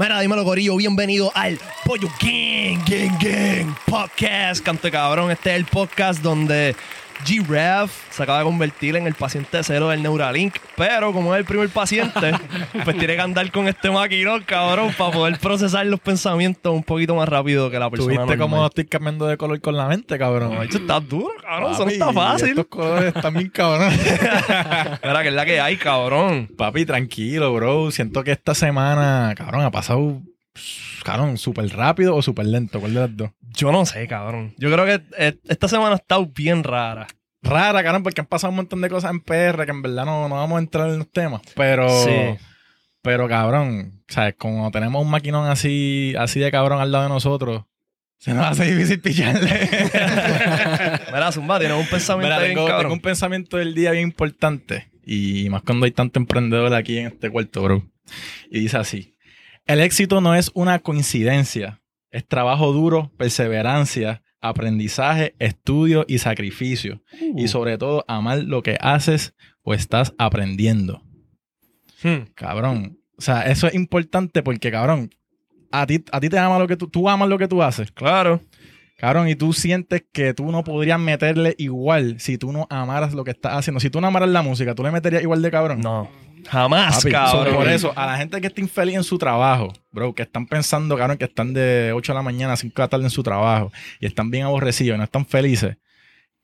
Mira, dímelo, Gorillo, bienvenido al Pollo Gang, Gang, Gang Podcast. Cante cabrón, este es el podcast donde G-Rev se acaba de convertir en el paciente cero del Neuralink, pero como es el primer paciente, pues tiene que andar con este maquinón, cabrón, para poder procesar los pensamientos un poquito más rápido que la persona ¿Tuviste cómo estoy cambiando de color con la mente, cabrón? Esto está duro, cabrón, eso no Papi, está fácil. Estos colores están bien cabrón. Mira, que es la que hay, cabrón. Papi, tranquilo, bro. Siento que esta semana, cabrón, ha pasado, cabrón, súper rápido o súper lento. ¿Cuál de las dos? Yo no sé, cabrón. Yo creo que eh, esta semana ha estado bien rara. Rara, cabrón, porque han pasado un montón de cosas en PR que en verdad no, no vamos a entrar en los temas. Pero, Sí. pero cabrón, ¿sabes? Como tenemos un maquinón así, así de cabrón al lado de nosotros, se nos hace difícil pillarle. Mira, Zumba, tienes un pensamiento Mira, bien tengo, cabrón. tengo un pensamiento del día bien importante. Y más cuando hay tanto emprendedor aquí en este cuarto, bro. Y dice así: El éxito no es una coincidencia. Es trabajo duro, perseverancia, aprendizaje, estudio y sacrificio. Y sobre todo, amar lo que haces o estás aprendiendo. Hmm. Cabrón. O sea, eso es importante porque, cabrón, a ti, a ti te ama lo que tú, tú amas lo que tú haces. Claro. Cabrón, y tú sientes que tú no podrías meterle igual si tú no amaras lo que estás haciendo. Si tú no amaras la música, ¿tú le meterías igual de cabrón? No. Jamás, Papi, cabrón. por eso, a la gente que está infeliz en su trabajo, bro, que están pensando, cabrón, que están de 8 de la mañana a 5 de la tarde en su trabajo y están bien aborrecidos y no están felices,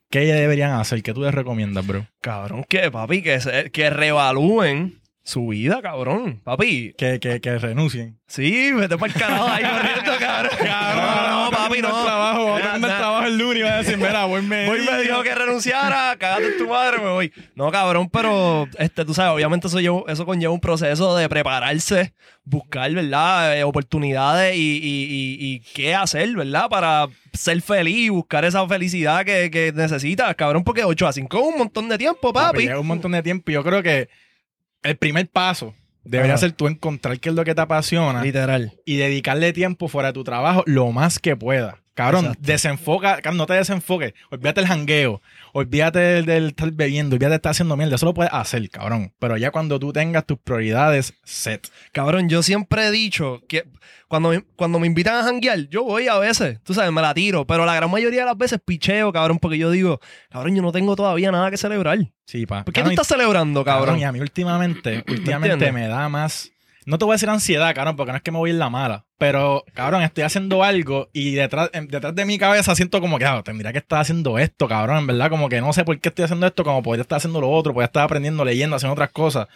¿qué deberían hacer? ¿Qué tú les recomiendas, bro? Cabrón, que papi, que, se- que reevalúen su vida, cabrón. Papi, Que, que, que renuncien. sí, vete para el carajo ahí corriendo, cabrón. Cabrón, no, papi, no. trabajo, voy a Mira, y va a decir, mira, voy me Hoy me dijo que renunciara, cagate en tu madre, me voy. No, cabrón, pero este, tú sabes, obviamente eso, lleva- eso conlleva un proceso de prepararse, buscar, ¿verdad? Eh, oportunidades y, y- y- y qué hacer, ¿verdad? Para ser feliz y buscar esa felicidad que, que necesitas, cabrón, porque 8 a 5 es un montón de tiempo, papi. Lleva un montón de tiempo y yo creo que el primer paso debería Ajá. ser tú encontrar qué es lo que te apasiona Literal. y dedicarle tiempo fuera de tu trabajo lo más que pueda. Cabrón, Exacto. desenfoca, cabrón, no te desenfoques. Olvídate el jangueo, olvídate del, del estar bebiendo, olvídate de estar haciendo mierda. Eso lo puedes hacer, cabrón. Pero ya cuando tú tengas tus prioridades set. Cabrón, yo siempre he dicho que cuando me, cuando me invitan a janguear, yo voy a veces, tú sabes, me la tiro, pero la gran mayoría de las veces picheo, cabrón, porque yo digo, cabrón, yo no tengo todavía nada que celebrar. Sí, pa. ¿Por qué Cabrón, tú estás celebrando, Cabrón, cabrón? y a mí últimamente, últimamente me da más. No te voy a decir ansiedad, cabrón, porque no es que me voy en la mala. Pero, cabrón, estoy haciendo algo y detrás, en- detrás de mi cabeza siento como que, ah, tendría que estar haciendo esto, cabrón. En verdad, como que no sé por qué estoy haciendo esto, como podría estar haciendo lo otro, podría estar aprendiendo, leyendo, haciendo otras cosas.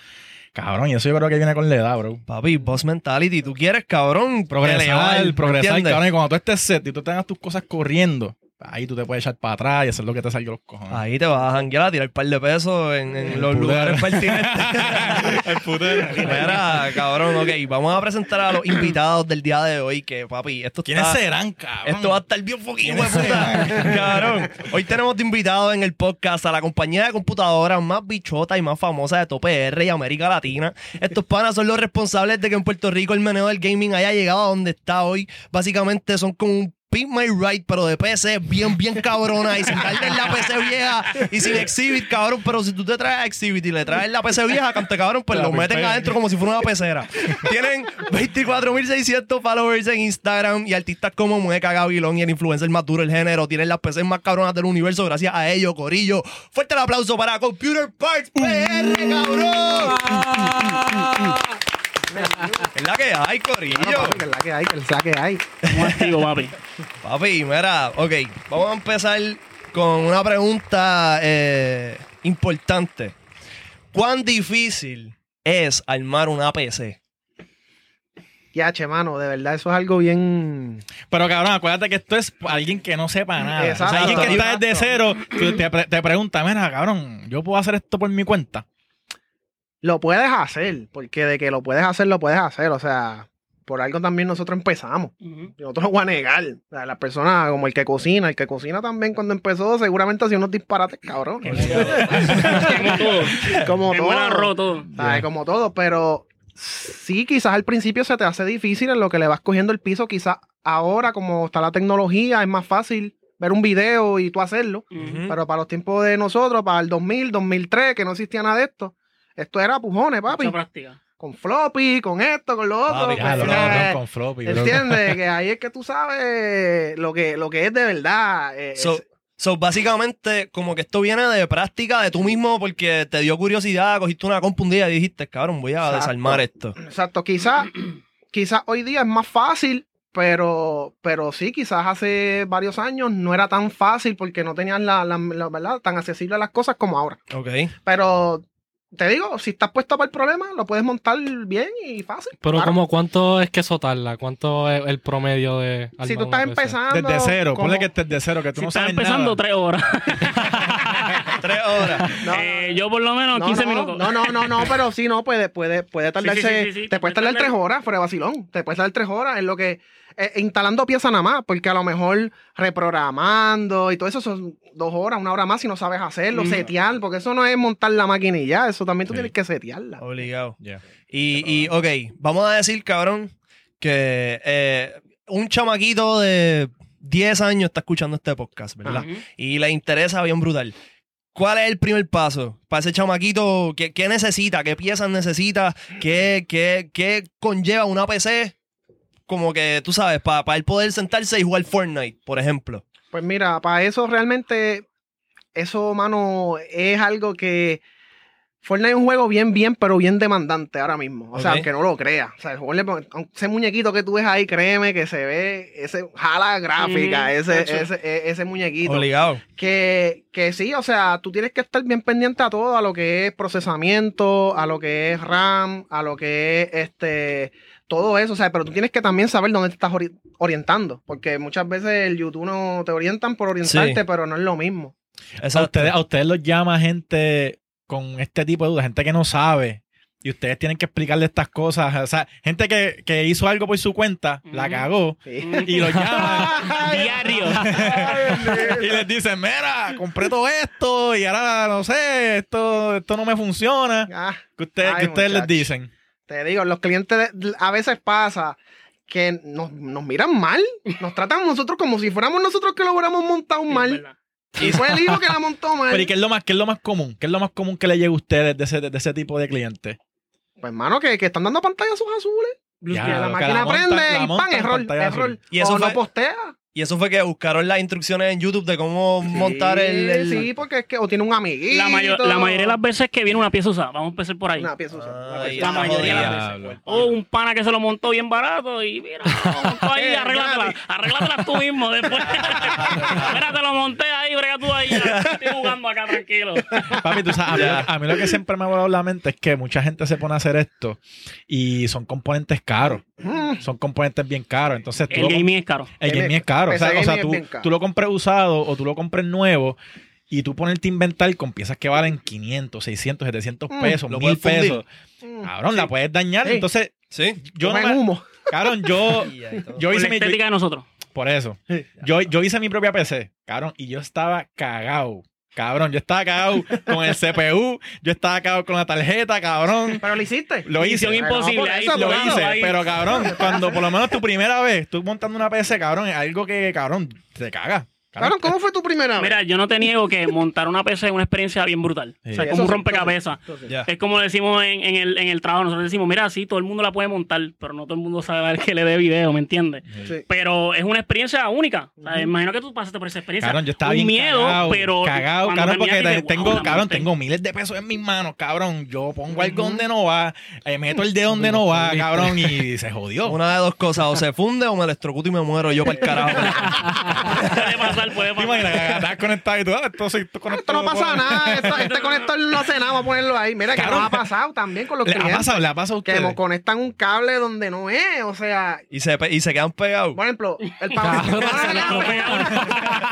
Cabrón, y eso yo creo que viene con la edad, bro. Papi, boss mentality, tú quieres, cabrón, Progresar, elevar, ¿me progresar, cabrón. Y cuando tú estés set y tú tengas tus cosas corriendo, ahí tú te puedes echar para atrás y hacer lo que te salga los cojones. Ahí te vas a janguear a tirar un par de pesos en, en los putero. lugares pertinentes. El putero. Mira, cabrón, ok, vamos a presentar a los invitados del día de hoy, que papi, esto ¿Quiénes está... serán, cabrón? Esto va a estar bien ¿Quiénes hueputa. Cabrón. Hoy tenemos de invitado en el podcast a la compañía de computadoras más bichota y más famosa de Top R y América Latina. Estos panas son los responsables de que en Puerto Rico el meneo del gaming haya llegado a donde está hoy. Básicamente son como un Pimp My Ride, pero de PC bien, bien cabrona y sin darle en la PC vieja y sin Exhibit, cabrón. Pero si tú te traes a Exhibit y le traes la PC vieja, cante cabrón, pues La lo meten adentro como si fuera una pecera. Tienen 24.600 followers en Instagram y artistas como Mueca, Gavilón y el influencer más duro del género. Tienen las PCs más cabronas del universo gracias a ellos, Corillo. Fuerte el aplauso para Computer Parts PR, cabrón. Es la que hay, Corillo. Papi, que es la que hay, que es la que hay. Activo, papi. Papi, mira, ok, vamos a empezar con una pregunta eh, importante. ¿Cuán difícil es armar una PC? Ya, che, mano, de verdad, eso es algo bien. Pero cabrón, acuérdate que esto es alguien que no sepa nada. Exacto. O sea, alguien que está desde cero, te, pre- te pregunta, mira, cabrón, yo puedo hacer esto por mi cuenta. Lo puedes hacer, porque de que lo puedes hacer, lo puedes hacer. O sea, por algo también nosotros empezamos. Ujú. Yo no te lo voy a negar. O sea, las personas como el que cocina, el que cocina también cuando empezó, seguramente hacía unos disparates, cabrón. Como todo. como todo. Como todo, pero sí, quizás al principio se te hace difícil en lo que le vas cogiendo el piso. Quizás ahora, como está la tecnología, es más fácil ver un video y tú hacerlo. Pero para los tiempos de nosotros, para el 2000, 2003, que no existía nada de esto, esto era pujones, papi. Mucha práctica. con floppy, con esto, con lo otro. Papi, pues, eh, con floppy. ¿Entiendes? que ahí es que tú sabes lo que, lo que es de verdad. eh, So, es- so, básicamente, como que esto viene de práctica de tú mismo porque te dio curiosidad, cogiste una compu un día y dijiste, cabrón, voy a Exacto. desarmar esto. Exacto, quizás quizás hoy día es más fácil, pero, pero sí, quizás hace varios años no era tan fácil porque no tenían la, la- la- ¿verdad? tan accesible a las cosas como ahora. Ok. Pero te digo, si estás puesto para el problema, lo puedes montar bien y fácil. Pero Claro. como cuánto es que eso tarda, cuánto es el promedio de si tú estás empezando. Desde cero, como- ponle que estés de cero, que tú Si no estás sabes empezando nada. tres horas. Tres horas. No, no, Eh, yo por lo menos no, 15 no, minutos. No, no, no, no, pero sí, no, puede, puede, puede tardarse. sí, sí, sí, te puede tardar tres horas fuera de vacilón. Te puedes tardar tres horas en lo que. eh, instalando piezas nada más, porque a lo mejor reprogramando y todo eso son dos horas, una hora más si no sabes hacerlo, Mm. setear, porque eso no es montar la máquina y ya, eso también tú Sí. tienes que setearla. Obligado. Ya. Y, y, ok, vamos a decir, cabrón, que eh, un chamaquito de 10 años está escuchando este podcast, ¿verdad? Y le interesa bien brutal. ¿Cuál es el primer paso para ese chamaquito? ¿Qué, qué necesita? ¿Qué piezas necesita? ¿Qué, qué, qué conlleva una PC? Como que, tú sabes, para él poder sentarse y jugar Fortnite, por ejemplo. Pues mira, para eso realmente, eso, mano, es algo que. Fortnite es un juego bien, bien, pero bien demandante ahora mismo. O sea, Ok. aunque no lo creas. O sea, ese muñequito que tú ves ahí, créeme que se ve, ese jala gráfica, Ujú, ese, ese, e- ese muñequito. Obligado. Que, que sí, o sea, tú tienes que estar bien pendiente a todo, a lo que es procesamiento, a lo que es RAM, a lo que es este todo eso, o sea, pero tú tienes que también saber dónde te estás ori- orientando, porque muchas veces el YouTube no te orientan por orientarte, Sí. pero no es lo mismo. A ustedes, a ustedes los llama gente con este tipo de dudas, gente que no sabe. Y ustedes tienen que explicarle estas cosas. O sea, gente que, que hizo algo por su cuenta, la cagó, Sí. y los llama. Diario. y les dicen, mira, compré todo esto y ahora no sé, esto, esto no me funciona. Ah, ¿Qué ustedes, Ay, qué ustedes les dicen? Te digo, los clientes a veces pasa que nos, nos miran mal, nos tratan a nosotros como si fuéramos nosotros que lo hubiéramos montado Sí, mal. Y fue el hijo que la montó mal. Pero ¿y qué es lo más, qué es lo más común? ¿Qué es lo más común que le llegue a ustedes de ese, de ese tipo de clientes? Pues, hermano, que, que están dando pantallazos azules. Ya, que la máquina la prende la y pan, error, error. Y eso o fue- no postea. Y eso fue que buscaron las instrucciones en YouTube de cómo montar el... el- Sí, porque es que o tiene un amiguito. La, mayo- la mayoría de las veces que viene una pieza usada, vamos a empezar por ahí. Una pieza usada, una Ay, pieza La mayoría de las veces. O un pana que se lo montó bien barato y mira, lo montó ahí, Eh, arréglatela, arréglatela tú mismo después. mira, te lo monté ahí, brega tú ahí, estoy jugando acá tranquilo. Papi, tú sabes, a mí, Ya. a mí lo que siempre me ha volado la mente es que mucha gente se pone a hacer esto y son componentes caros. Mm, Son componentes bien caros. Entonces tú El gaming es caro. el gaming es caro. O sea, PC o sea, tú, lo compres usado o tú lo compres nuevo y tú ponerte a inventar con piezas que valen 500, 600, 700 Mm, pesos, lo 1000 puedes fundir. pesos. mm. Cabrón, la puedes dañar. Sí. Entonces, Sí. yo no me- humo. Cabrón, yo, yo Por hice la mi... yo- de nosotros. por eso. Yo, yo hice mi propia PC, cabrón, y yo estaba cagado. Cabrón, yo estaba cagado con el CPU, yo estaba cagado con la tarjeta, cabrón. Pero lo hiciste. Lo hice. Imposible. eso, Lo hice, ahí. pero cabrón, cuando por lo menos tu primera vez, tú montando una PC, cabrón, es algo que, cabrón, te caga. Cabrón, ¿cómo fue tu primera vez? Mira, yo no te niego que montar una PC es una experiencia bien brutal. Sí. O sea, es como un rompecabezas. Es como decimos en, en el, en el trabajo. Nosotros decimos, mira, sí, todo el mundo la puede montar, pero no todo el mundo sabe que le dé video, ¿me entiendes? Sí. Pero es una experiencia única. O sea, imagino que tú pasaste por esa experiencia. Cabrón, yo estaba un bien miedo, cagado, pero cagado, cabrón, porque dices, tengo, "Wow, la cabrón, monté". tengo miles de pesos en mis manos, cabrón. Yo pongo algo donde no va, eh, meto el dedo donde no va, cabrón, y se jodió. Una de dos cosas, o se funde o me electrocuto y me muero yo para el carajo. puede pasar, puede ¿Te pasar. imaginas que estás conectado y tú, ah, esto, sí, esto, Esto no pasa nada, esto- este conector no hace nada, vamos a ponerlo ahí. Mira, que nos ha pasado también con los ¿Le ha clientes. pasado, le ha pasado a Que ustedes? nos conectan un cable donde no es, o sea, y, se, pe- y se quedan pegados. por ejemplo, el Cabrón, pavo. se le estropea.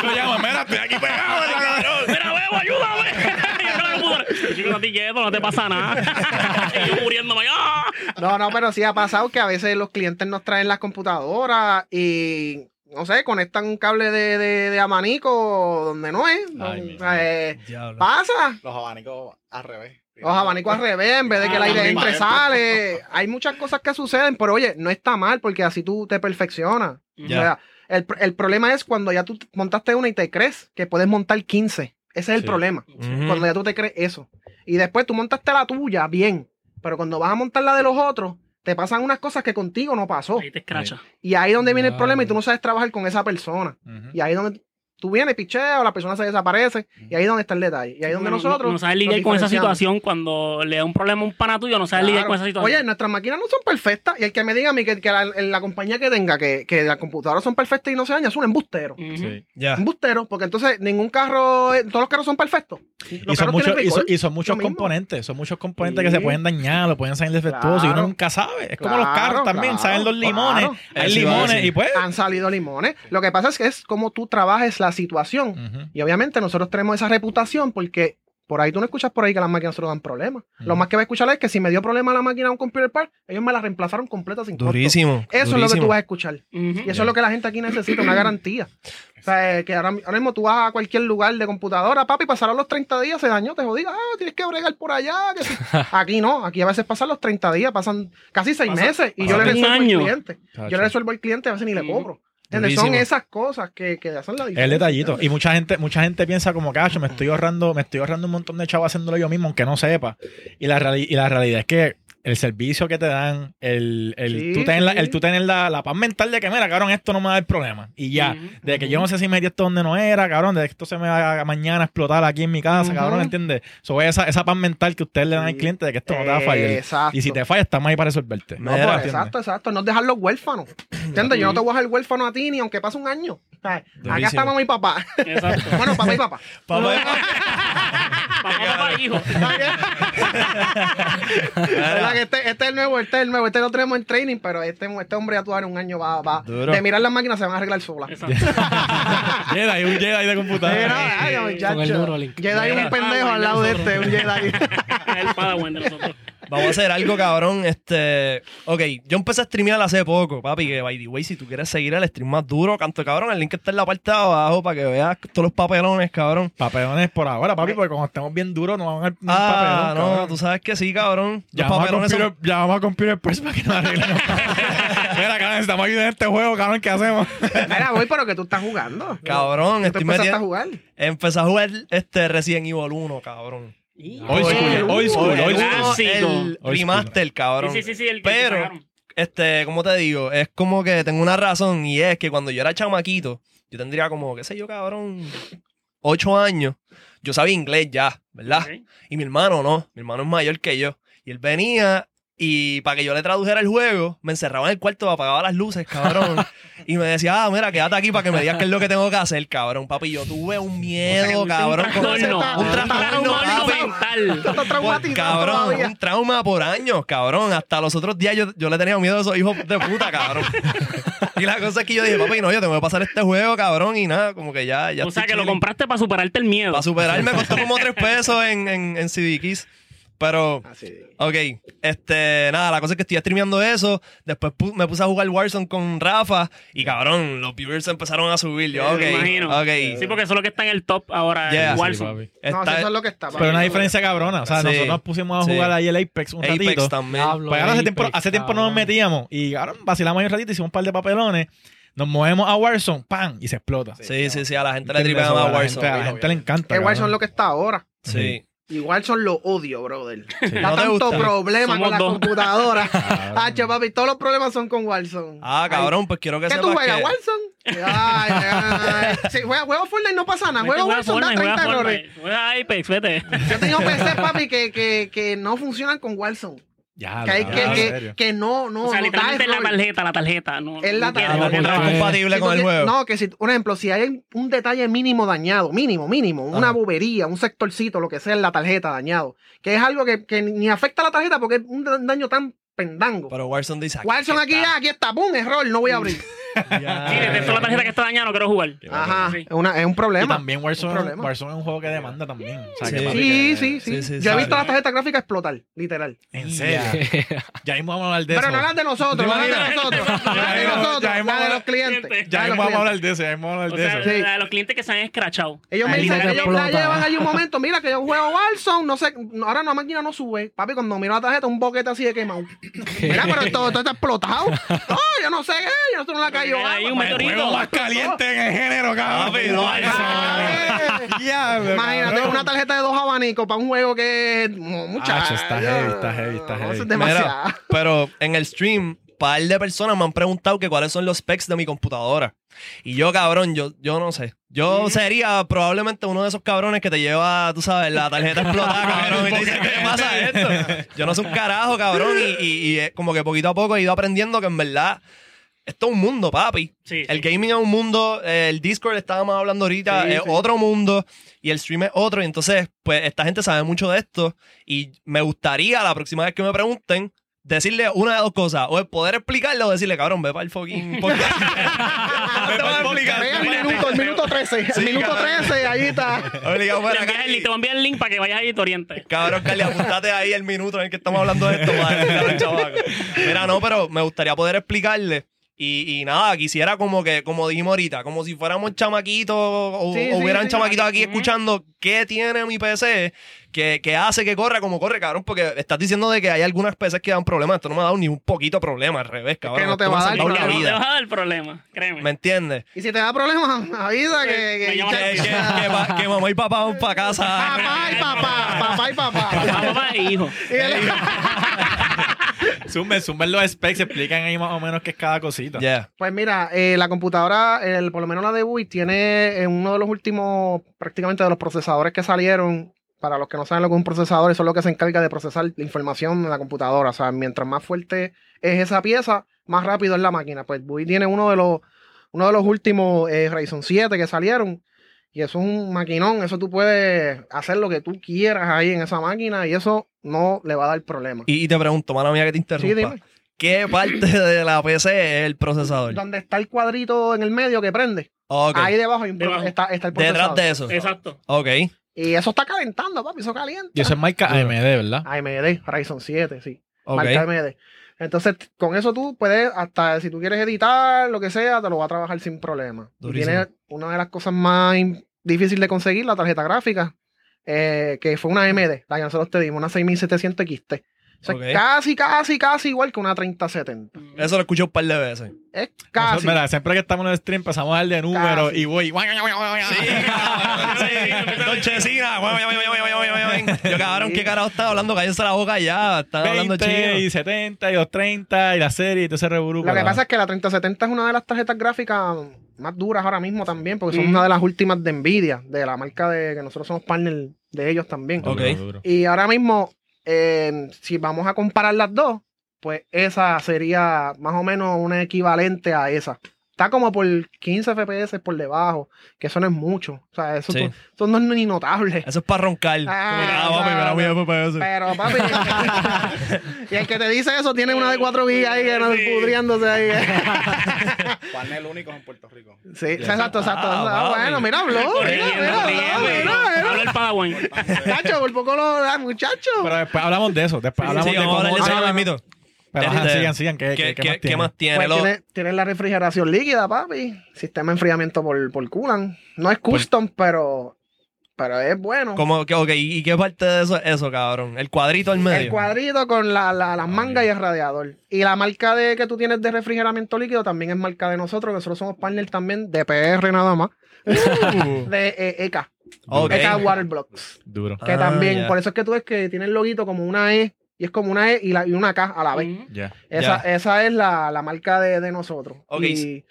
Lo llaman, mira, estoy aquí pegado, cabrón. Mira, Bebo, ayúdame. Yo no quieto, no te pasa nada. y yo muriéndome. ¡ah! No, no, pero sí ha pasado que a veces los clientes nos traen las computadoras y, no sé, conectan un cable de, de, de abanico donde no es. Ay, eh, pasa. Los abanicos al revés. Los abanicos al revés, en vez de que el Ah, aire entre, sale. Hay muchas cosas que suceden, pero oye, no está mal porque así tú te perfeccionas. Ya. O sea, el, el problema es cuando ya tú montaste una y te crees que puedes montar 15. Ese es el Sí. problema. Cuando ya tú te crees eso. Y después tú montaste la tuya bien. Pero cuando vas a montar la de los otros, te pasan unas cosas que contigo no pasó. Ahí te escracha. Y ahí es donde viene el problema y tú no sabes trabajar con esa persona. Y ahí es donde tú vienes, picheo, la persona se desaparece. Y ahí es donde está el detalle. Y ahí es donde No- nosotros. No, no sabes lidiar con esa situación cuando le da un problema a un pana tuyo, no sabes lidiar Claro. con esa situación. Oye, nuestras máquinas no son perfectas. Y el que me diga a mí que, que la, la compañía que tenga, que, que las computadoras son perfectas y no se dañan, es un embustero. Ujú. Sí. Ya. Embustero, porque entonces ningún carro, eh, todos los carros son perfectos. Los Y son, muchos, tienen y, son, recall. y son muchos lo mismo. componentes, son muchos componentes Sí. que se pueden dañar, o pueden salir defectuosos y uno nunca sabe. Es como los carros también, claro, saben los limones, claro. hay limones y pues... Han salido limones. Lo que pasa es que es como tú trabajes la situación. Ujú. Y obviamente nosotros tenemos esa reputación porque por ahí tú no escuchas por ahí que las máquinas se lo dan problemas. Lo más que va a escuchar es que si me dio problema la máquina a un computer park, ellos me la reemplazaron completa sin costo. Durísimo. Eso es lo que tú vas a escuchar. Y eso es lo que la gente aquí necesita, una garantía. O sea, eh, que ahora, ahora mismo tú vas a cualquier lugar de computadora, papi, pasaron los 30 días, se dañó, te jodí, ah, tienes que bregar por allá. que sí. Aquí no, aquí a veces pasan los 30 días, pasan casi 6 Pasa- meses y yo le resuelvo al cliente. Yo le resuelvo al cliente, a veces ni le cobro. Son esas cosas que, que hacen la diferencia. El detallito. Y mucha gente, mucha gente piensa como cacho, me estoy ahorrando, me estoy ahorrando un montón de chavos haciéndolo yo mismo, aunque no sepa. Y la, y la realidad es que el servicio que te dan, el, el Sí, tú tener, la, el tú tener la, la paz mental de que, mira, cabrón, esto no me va a dar problema. Y ya. De que yo no sé si metí esto donde no era, cabrón, de que esto se me va a mañana a explotar aquí en mi casa, cabrón, ¿entiendes? Es esa, esa paz mental que ustedes le dan al cliente de que esto no te va a fallar. Exacto. Y si te falla, estamos ahí para resolverte. No, Mira, pues, ¿entiendes? exacto, exacto. No dejarlos huérfanos. ¿Entiendes? Yo no te voy a dejar huérfano a ti ni aunque pase un año. Acá Durísimo. está mamá y papá. Exacto. bueno, papá y papá. Papá, Papá, papá, hijo. ¿Verdad que este, este es el nuevo, este es el nuevo. Este lo tenemos en training, pero este, este hombre ya en un año va, va. Duro. De mirar las máquinas se van a arreglar solas. Exacto. Jedi, un Jedi de computadora. El Neuralink. Jedi Mira. un pendejo al lado de este, un Jedi. Es el padawan de nosotros. Vamos a hacer algo, cabrón. Este. Ok, yo empecé a streamear hace poco, papi. Que by the way, si tú quieres seguir el stream más duro, canto cabrón, el link está en la parte de abajo para que veas todos los papelones, cabrón. Papelones por ahora, papi, porque cuando estemos bien duros no van a un Ah, papelón, no, cabrón. tú sabes que sí, cabrón. Los Llamamos a, papelones computer, son. llamamos a Computer Press para que nos arreglen. Mira, cabrón, necesitamos ayuda en este juego, cabrón, ¿qué hacemos? Mira, voy, pero que tú estás jugando. Cabrón, estoy empezaste a jugar. Empecé a jugar este Resident Evil 1, cabrón. Old school, old school, El old school. El Old remaster, cabrón. Sí, sí, sí, sí, el que Pero, este, ¿cómo te digo? Es como que tengo una razón y es que cuando yo era chamaquito, yo tendría como, qué sé yo, cabrón, ocho años. Yo sabía inglés ya, ¿verdad? Ok. Y mi hermano no, mi hermano es mayor que yo. Y él venía y para que yo le tradujera el juego, me encerraba en el cuarto, apagaba las luces, cabrón. y me decía, ah, mira, quédate aquí para que me digas qué es lo que tengo que hacer, cabrón. Papi, yo tuve un miedo, cabrón. Un con trastorno. Un papi. Por- traumatizado cabrón, un trauma por años, cabrón. Hasta los otros días yo, yo le tenía miedo a esos hijos de puta, cabrón. y la cosa es que yo dije, papi, no, yo tengo que pasar este juego, cabrón, y nada, como que ya. ya O sea, que lo compraste para superarte el miedo. Para superarme costó como tres pesos en, en, en CD Keys. Pero, Así. ok, este, nada, la cosa es que estoy streameando eso. Después pu- me puse a jugar Warzone con Rafa y cabrón, los viewers empezaron a subir. Yo, Me ok, imagino. ok. Sí, porque eso es lo que está en el top ahora. Yeah. en Sí, Warzone. papi. No, eso es lo que está. Pero una papi. diferencia cabrona. O sea, Sí. nosotros nos pusimos a Sí. jugar ahí el Apex un Apex ratito. también. Pues ahora hace Apex, tiempo, hace tiempo no nos metíamos y ahora vacilamos ahí un ratito, hicimos un par de papelones, nos movemos a Warzone, ¡pam! y se explota. Sí, sí, sí, a la gente le ¿Entiendes? tripea más a la Warzone. gente, a la gente le encanta. Que Warzone es lo que está ahora. Sí. Y Warzone lo odio, brother. Da ¿No te tanto problema Somos con la dos. computadora. Hacho, papi, todos los problemas son con Warzone. Ah, cabrón, pues quiero que ¿Qué sepas tú juegas, que... Warzone? Ay, ay. Sí, juega, juega Fortnite, no pasa nada. Juega Warzone, da Fortnite, 30 juega errores. Juega Apex, vete. Yo tengo PC, papi, que, que, que no funcionan con Warzone. Ya, Que, hay que, que, que no, no, o sea, no literalmente es la tarjeta, la tarjeta. No, Es la tarjeta. no no es compatible Si con el juego. No, que si, por ejemplo, si hay un detalle mínimo dañado, mínimo, mínimo, una Ajá. bobería, un sectorcito, lo que sea en la tarjeta dañado, que es algo que, que ni afecta a la tarjeta porque es un da- daño tan pendango. Pero Warzone dice... Warzone aquí ya, aquí está, pum, error, no voy a abrir. Ya. Sí, detecto la tarjeta que está dañada, no quiero jugar. Ajá, Sí. es, una- es un Y problema. también un Warzone, problema. Warzone es un juego que demanda también. O sea, Sí. que, Sí, que- sí, sí, sí, sí, Yo he visto la tarjeta gráfica explotar, literal. En serio. Ya mismo vamos a hablar de Pero eso. no las de nosotros, no las de nosotros, no las de Ya nosotros, hemos- las de los clientes. Ya las de mismo vamos a hablar de eso, ya mismo vamos a hablar de eso. La- los clientes que se han escrachado. Ellos me Ahí dicen, que ellos la llevan allí un momento, mira que yo juego Warzone, no sé, ahora la máquina no sube. Papi, cuando miro la tarjeta, un boquete así de quemado. Mira, pero todo, todo está explotado. No, yo no sé qué, nosotros no la calle yo, Hay ah, un meteorito. juego más caliente en el género, cabrón. Papi, no hay Imagínate una tarjeta de dos abanicos para un juego que es muchacho. Acho, está heavy, está heavy, está Eso heavy. es demasiado. Mira, pero en el stream, par de personas me han preguntado que cuáles son los specs de mi computadora. Y yo, cabrón, yo, yo no sé. Yo sería probablemente uno de esos cabrones que te lleva, tú sabes, la tarjeta explotada, cabrón. y te dice, ¿qué pasa esto? Yo no soy un carajo, cabrón. Y, y- y, eh, como que poquito a poco he ido aprendiendo que en verdad esto es un mundo, papi. Sí, El sí. gaming es un mundo, eh, el Discord estábamos hablando ahorita, Sí, es otro mundo y el stream es otro. Y entonces, pues esta gente sabe mucho de esto y me gustaría la próxima vez que me pregunten decirle una de dos cosas, o el poder explicarle o decirle, cabrón, ve para el fucking podcast. No te voy a explicar. Ve el minuto, el minuto 13. Sí, el minuto cabrón. 13, ahí está. Obligado Te para envías el link, te voy a enviar el link para que vayas ahí y te orientes. Cabrón, Carly, apúntate ahí el minuto en el que estamos hablando de esto para chavaco. Mira, no, pero me gustaría poder explicarle. Y, y nada, quisiera como que, como dijimos ahorita, como si fuéramos chamaquitos o, Sí, o sí, hubieran sí. chamaquitos aquí escuchando qué tiene mi PC que, que hace que corra como corre, cabrón, porque estás diciendo de que hay algunas PCs que dan problemas. Esto no me ha dado ni un poquito problema, al revés, cabrón. no te Esto me va a dar problema. No te vas a dar problema, créeme. ¿Me entiendes? Y si te da problemas, avisa que. Que, Que, que- que que mamá y papá van para casa. Papá y papá, papá y papá. Papá, papá e hijo. Zumben los specs, explican ahí más o menos qué es cada cosita. Yeah. Pues mira, eh, la computadora, el, por lo menos la de Wii, tiene eh, uno de los últimos, prácticamente de los procesadores que salieron. Para los que no saben lo que es un procesador, eso es lo que se encarga de procesar la información de la computadora. O sea, mientras más fuerte es esa pieza, más rápido es la máquina. Pues Wii tiene uno de los, uno de los últimos eh, Ryzen 7 que salieron. Y eso es un maquinón. Eso tú puedes hacer lo que tú quieras ahí en esa máquina y eso no le va a dar problema. Y, y te pregunto, mano mía, que te interrumpa. Sí, dime. ¿Qué parte de la PC es el procesador? Donde está el cuadrito en el medio que prende. Ahí debajo. Está, está el Detrás procesador. de eso. Exacto. Ok. Y eso está calentando, papi, eso calienta. Y eso es marca AMD, ¿verdad? AMD, Ryzen 7, sí. Marca AMD. Entonces, con eso tú puedes, hasta si tú quieres editar, lo que sea, te lo va a trabajar sin problema. Y Durísimo. tiene una de las cosas más difíciles de conseguir, la tarjeta gráfica, eh, que fue una AMD, la que nosotros te dimos, una 6700 XT. Ok. es casi, casi, casi igual que una 3070. Eso lo escuché un par de veces. Es Nosotros, casi. mira, siempre que estamos en el stream empezamos a dar de números y voy. Don Chesina. Yo, cabrón, ¿qué carajo estás hablando? Cállense la boca ya. Hablando 20 chino. y 70 y 230 y la serie y todo ese revolú. Lo que pasa es que la 3070 es una de las tarjetas gráficas más duras ahora mismo también, porque son Mm. una de las últimas de Nvidia, de la marca de que nosotros somos partner de ellos también. Ok. Y ahora mismo, eh, si vamos a comparar las dos, pues esa sería más o menos una equivalente a esa. Está como por 15 FPS por debajo, que eso no es mucho. O sea, eso, Sí. tú- eso no es ni notable. Eso es para roncar. Ah, Ah, papi, mira, mira, claro. FPS. Pero, papi, y el que te dice eso tiene una de 4 gigas ahí que no Sí. pudriéndose ahí. Panel único en Puerto Rico. Sí, exacto, exacto. Ah, Ah, papi. bueno, mira, habló. Mira, mira, mira. Habla el Padawan. Muchacho, por poco lo da, muchacho. Pero después hablamos de eso. Después hablamos Sí, de cómo. Ah. Pero ajá, Este, sigan, sigan. ¿Qué, ¿Qué, qué, qué- más qué tiene? más tiene? Pues Lo- tiene, tiene la refrigeración líquida, papi. Sistema de enfriamiento por, por coolant. No es custom, pero, pero es bueno. como que, ok, ¿y qué parte de eso es eso, cabrón? El cuadrito al medio. El cuadrito con la, la, las mangas y el radiador. Y la marca de que tú tienes de refrigeramiento líquido también es marca de nosotros. Nosotros somos partner también de PR nada más. de eh, ECA. Ok. ECA Waterblocks. Duro. Que Ah, también, por eso es que tú ves que tiene el loguito como una E. Y es como una E y, la, y una K a la vez. Esa, esa es la, la marca de, de nosotros. Ok. Y,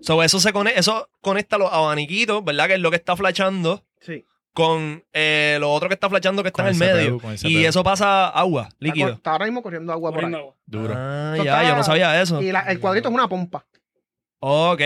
So, eso, se conecta, eso conecta los abaniquitos, ¿verdad? Que es lo que está flashando sí. con eh, lo otro que está flashando que está Con en el CPU, medio. y eso pasa agua, líquido. está ahora mismo corriendo agua por ahí. Duro. Ah, ya, está- yo no sabía eso. Y la- el cuadrito es una pompa. Ok.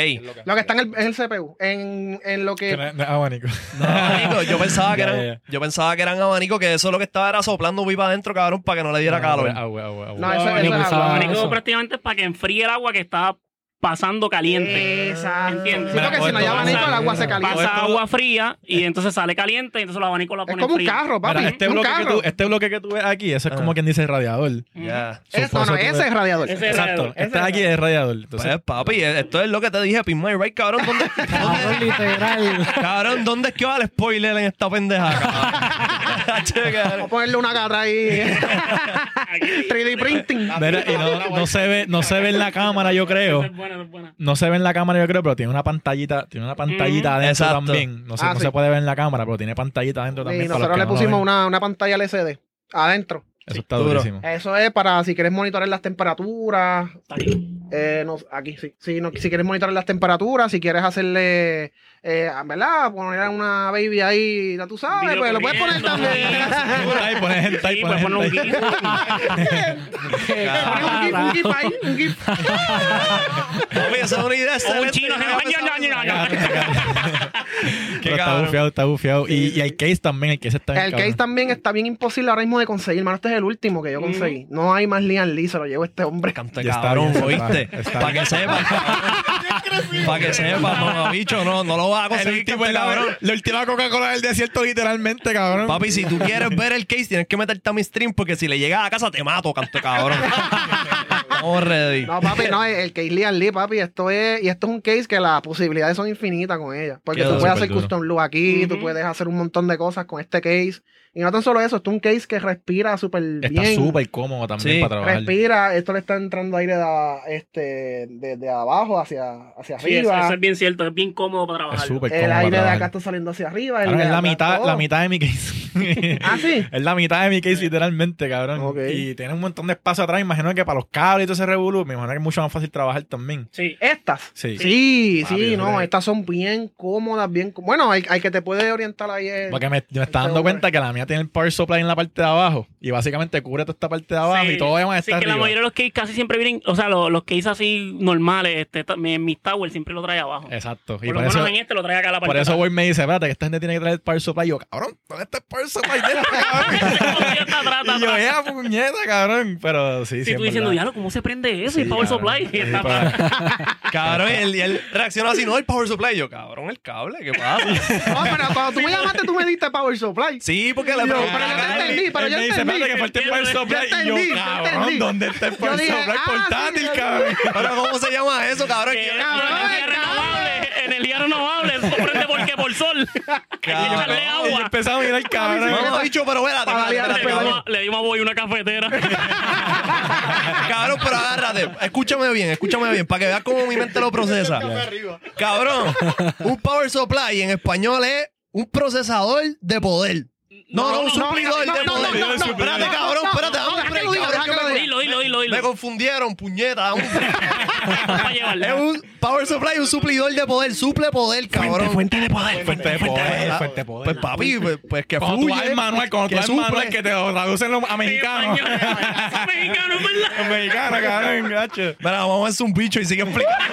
Lo que está en el, en el CPU. En, en lo Que que. no es- no es abanico. No, abanico, yo pensaba que eran, ya. yo pensaba que eran abanicos, que eso lo que estaba era soplando voy para adentro, cabrón, para que no le diera calor. Agua, agua, agua. No, eso, No, eso. Abanico eso. prácticamente es para que enfríe el agua que está pasando caliente. Exacto. ¿Entiendes? Sí, porque Mira, si no hay abanico, el agua se calienta. Pasa agua fría y entonces sale caliente y entonces los abanicos la Es ponen como un fría. carro, papi. Mira, este, un bloque que carro. tú, este bloque que tú ves aquí, eso es Ah. como quien dice radiador. Ya. Es- no, no, por eso tú ese es radiador. Ese es Exacto. radiador. Este Ese de aquí es radiador. Entonces, Pues, papi, esto es lo que te dije, Pin My Right, cabrón. ¿dónde, Cabrón, literal. cabrón, ¿dónde es que va el spoiler en esta pendeja? cabrón? Vamos a ponerle una cara ahí. 3D printing. Mira, y no, no se ve, no se ve en la cámara, yo creo. No se ve en la cámara, yo creo, pero tiene una pantallita, tiene una pantallita Ujú. adentro Exacto. también. No, se, Ah, no sí. se puede ver en la cámara, pero tiene pantallita adentro también. Y nosotros le pusimos una, una pantalla LCD adentro. Eso está duro. durísimo. Eso es para si quieres monitorear las temperaturas. Está aquí. eh, no, aquí sí. Si, no, si quieres monitorear las temperaturas, si quieres hacerle, eh, ¿verdad? Poner a una baby ahí, ya tú sabes, Video pues lo puedes poner también. Ahí un. GIF. Un gif, un gif ahí, un gif. Papi, esa es una idea O un excelente. chino. Qué está bufiado, está bufiado. Y, y el case también, el case está bien El cabrón. case también está bien imposible ahora mismo de conseguir, mano. Este es el último que yo conseguí. No hay más Lian Lee, se lo llevo este hombre. Está cabrón, ¿oíste? Para que sepan, Para que sepan, mamá, bicho, no, no lo vas a El conseguir, último canto es de la, cabrón. la última Coca-Cola del desierto, literalmente, cabrón. Papi, si tú quieres ver el case, tienes que meterte a mi stream porque si le llegas a casa te mato, canto cabrón. Estamos ready. No, papi, no, el case Lian Lee, papi, esto es, y esto es un case que las posibilidades son infinitas con ella. Porque Qué tú puedes hacer custom look aquí, tú puedes hacer un montón de cosas con este case. Y no tan solo eso, esto es un case que respira súper Está bien. súper cómodo también Sí. para trabajar. Respira, esto le está entrando aire de, este, de, de abajo hacia, hacia Sí, arriba. eso es bien cierto. Es bien cómodo para Es trabajar. súper el para aire de trabajar. acá está saliendo hacia arriba. es la mitad, todo. la mitad de mi case. Ah, sí. Es la mitad de mi case, literalmente, cabrón. Y tiene un montón de espacio atrás. Imagino que para los cables y todo ese revolú, me imagino que es mucho más fácil trabajar también. Sí. Estas. Sí. Sí, sí, no, es- estas son bien cómodas, bien. Bueno, hay, hay que te puede orientar ahí. es- Porque me, me está dando cuenta que la mía tiene el power supply en la parte de abajo. Y básicamente cubre toda esta parte de abajo Sí. y todo demás Sí, está que la mayoría de los case casi siempre vienen, o sea, los, los case así normales, este, ta- mi, mi tower siempre lo trae abajo. Exacto. Y Por lo por menos eso, en este lo trae acá a la parte por eso Boy me dice, espérate, que esta gente tiene que traer el power supply. Y yo, cabrón, ¿dónde está el power supply este, y yo, ya, puñeta, cabrón. Pero sí, sí. Sí, es tú diciendo, diablo, ¿cómo se prende eso? y Sí, Power cabrón. Supply. Y Sí, está para- atrás. Cabrón, y él, y él reaccionó así, no, el power supply. Yo, cabrón, el cable, ¿qué pasa? No, pero cuando tú me llamaste, tú me diste Power Supply. Sí, porque le Yo, pregunté pero yo te entendí, pero yo me dice, entendí. que falta el power supply. Y yo, cabrón. ¿dónde está el power supply ah, portátil, cabrón? Pero ¿cómo se llama eso, cabrón? Que ¿Quién- Cabrón, energía renovable, energía renovable, eso prende por qué, por sol. Echarle Y agua. empezaba a mirar, cabrón. Bicho, pero espérate, Le cabrón. dimos, le dimos a Boy una cafetera. Cabrón, pero agárrate. Escúchame bien, escúchame bien, para que veas cómo mi mente lo procesa. Cabrón, un power supply en español es un procesador de poder. No, no, un suplidor no, no, no, espérate, cabrón, espérate, no, dame un deja que break, lo diga, cabrón, deja que que lo me- diga. Dilo, dilo, dilo, Me dilo. confundieron, puñeta. un. Es un power supply, un suplidor de poder, suple poder, cabrón. Fuente de poder, fuente de poder, fuente de poder. Pues papi, pues, pues que Cuando tú vas fluye. al manual, cuando tú al manual, suple. que te lo traducen los a mexicanos. Son mexicanos, ¿verdad? Mexicanos, cabrón, gacho. Mira, vamos a hacer un bicho y sigue explicando.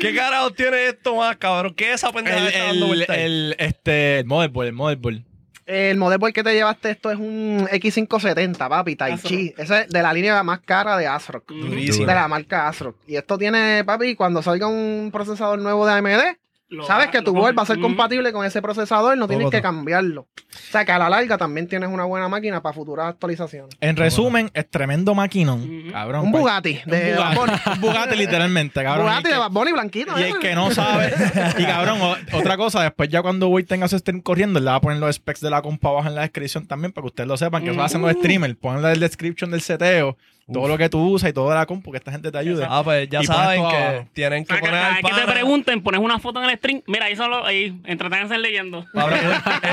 ¿Qué carajo tiene esto más, cabrón? ¿Qué es esa pendeja que El, está dando el, el, este, el motherboard, el motherboard. El motherboard que te llevaste esto es un X570, papi, Tai Chi. Ese es de la línea más cara de ASRock. Durísimo. De la marca ASRock. Y esto tiene, papi, cuando salga un procesador nuevo de AMD, Lo- sabes que tu board va a ser Ujú. compatible con ese procesador, no tienes que cambiarlo. O sea que a la larga también tienes una buena máquina para futuras actualizaciones. En resumen, es tremendo maquinón, cabrón. Un cual- Bugatti Un de Bad Bunny. Bugatti, un Bugatti literalmente, cabrón. Bugatti de Bad Bunny blanquito. Y ¿eh? el que no sabe, y cabrón, otra cosa, después ya cuando Voy tenga su stream corriendo, le va a poner los specs de la compa abajo en la descripción también, para que ustedes lo sepan, que eso lo hacen los streamers, ponle el description del seteo, todo lo que tú usas y todo de la compu, que esta gente te ayude. Ah, pues ya Y saben que abajo. tienen que Cada, poner cada al vez que te pana. pregunten, pones una foto en el stream. Mira, ahí solo, ahí, entreténganse leyendo.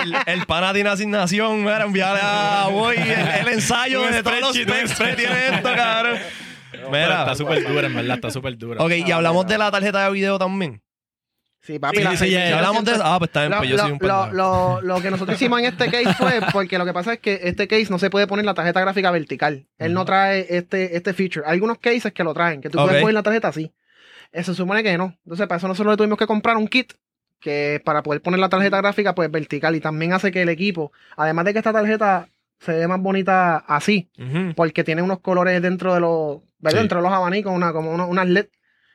El, el pana tiene asignación, mira, enviarle a Boy el, el ensayo de todos los que tiene esto, cabrón. Mira, está súper dura, en verdad, está súper dura. ok, y hablamos de la tarjeta de video también. Sí, papi. Sí, la sí, ya, hablamos de eso, ah, pues está bien, Lo, pues yo lo- soy un lo- lo- lo que nosotros hicimos en este case fue porque lo que pasa es que este case no se puede poner la tarjeta gráfica vertical. Él no trae este, este feature. Hay algunos cases que lo traen, que tú puedes poner la tarjeta así. Eh, se supone que no. Entonces, para eso nosotros le tuvimos que comprar un kit que para poder poner la tarjeta gráfica pues vertical y también hace que el equipo, además de que esta tarjeta se ve más bonita así, porque tiene unos colores dentro de los, dentro de los abanicos, una, como uno- unas LED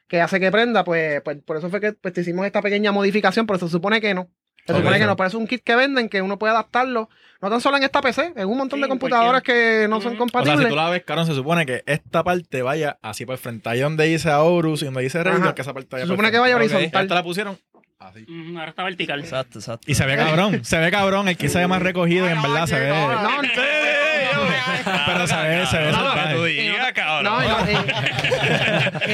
que hace que prenda, pues, pues por eso fue que pues, te hicimos esta pequeña modificación, pero se supone que no. Se supone que no, pero es un kit que venden que uno puede adaptarlo, no tan solo en esta PC, en un montón Sí, de computadoras que no son O sea, compatibles. si tú la ves, cabrón, se supone que esta parte vaya así por frente. Ahí donde dice Aorus y donde dice Ajá. que esa parte vaya Se supone que vaya horizontal. Esta la pusieron Así. Ujú, ahora está vertical. Exacto, exacto. Y se ve cabrón, se ve cabrón. El que se ve más recogido y en verdad se ve. No, no, Pero se ve, se ve No, no, y no,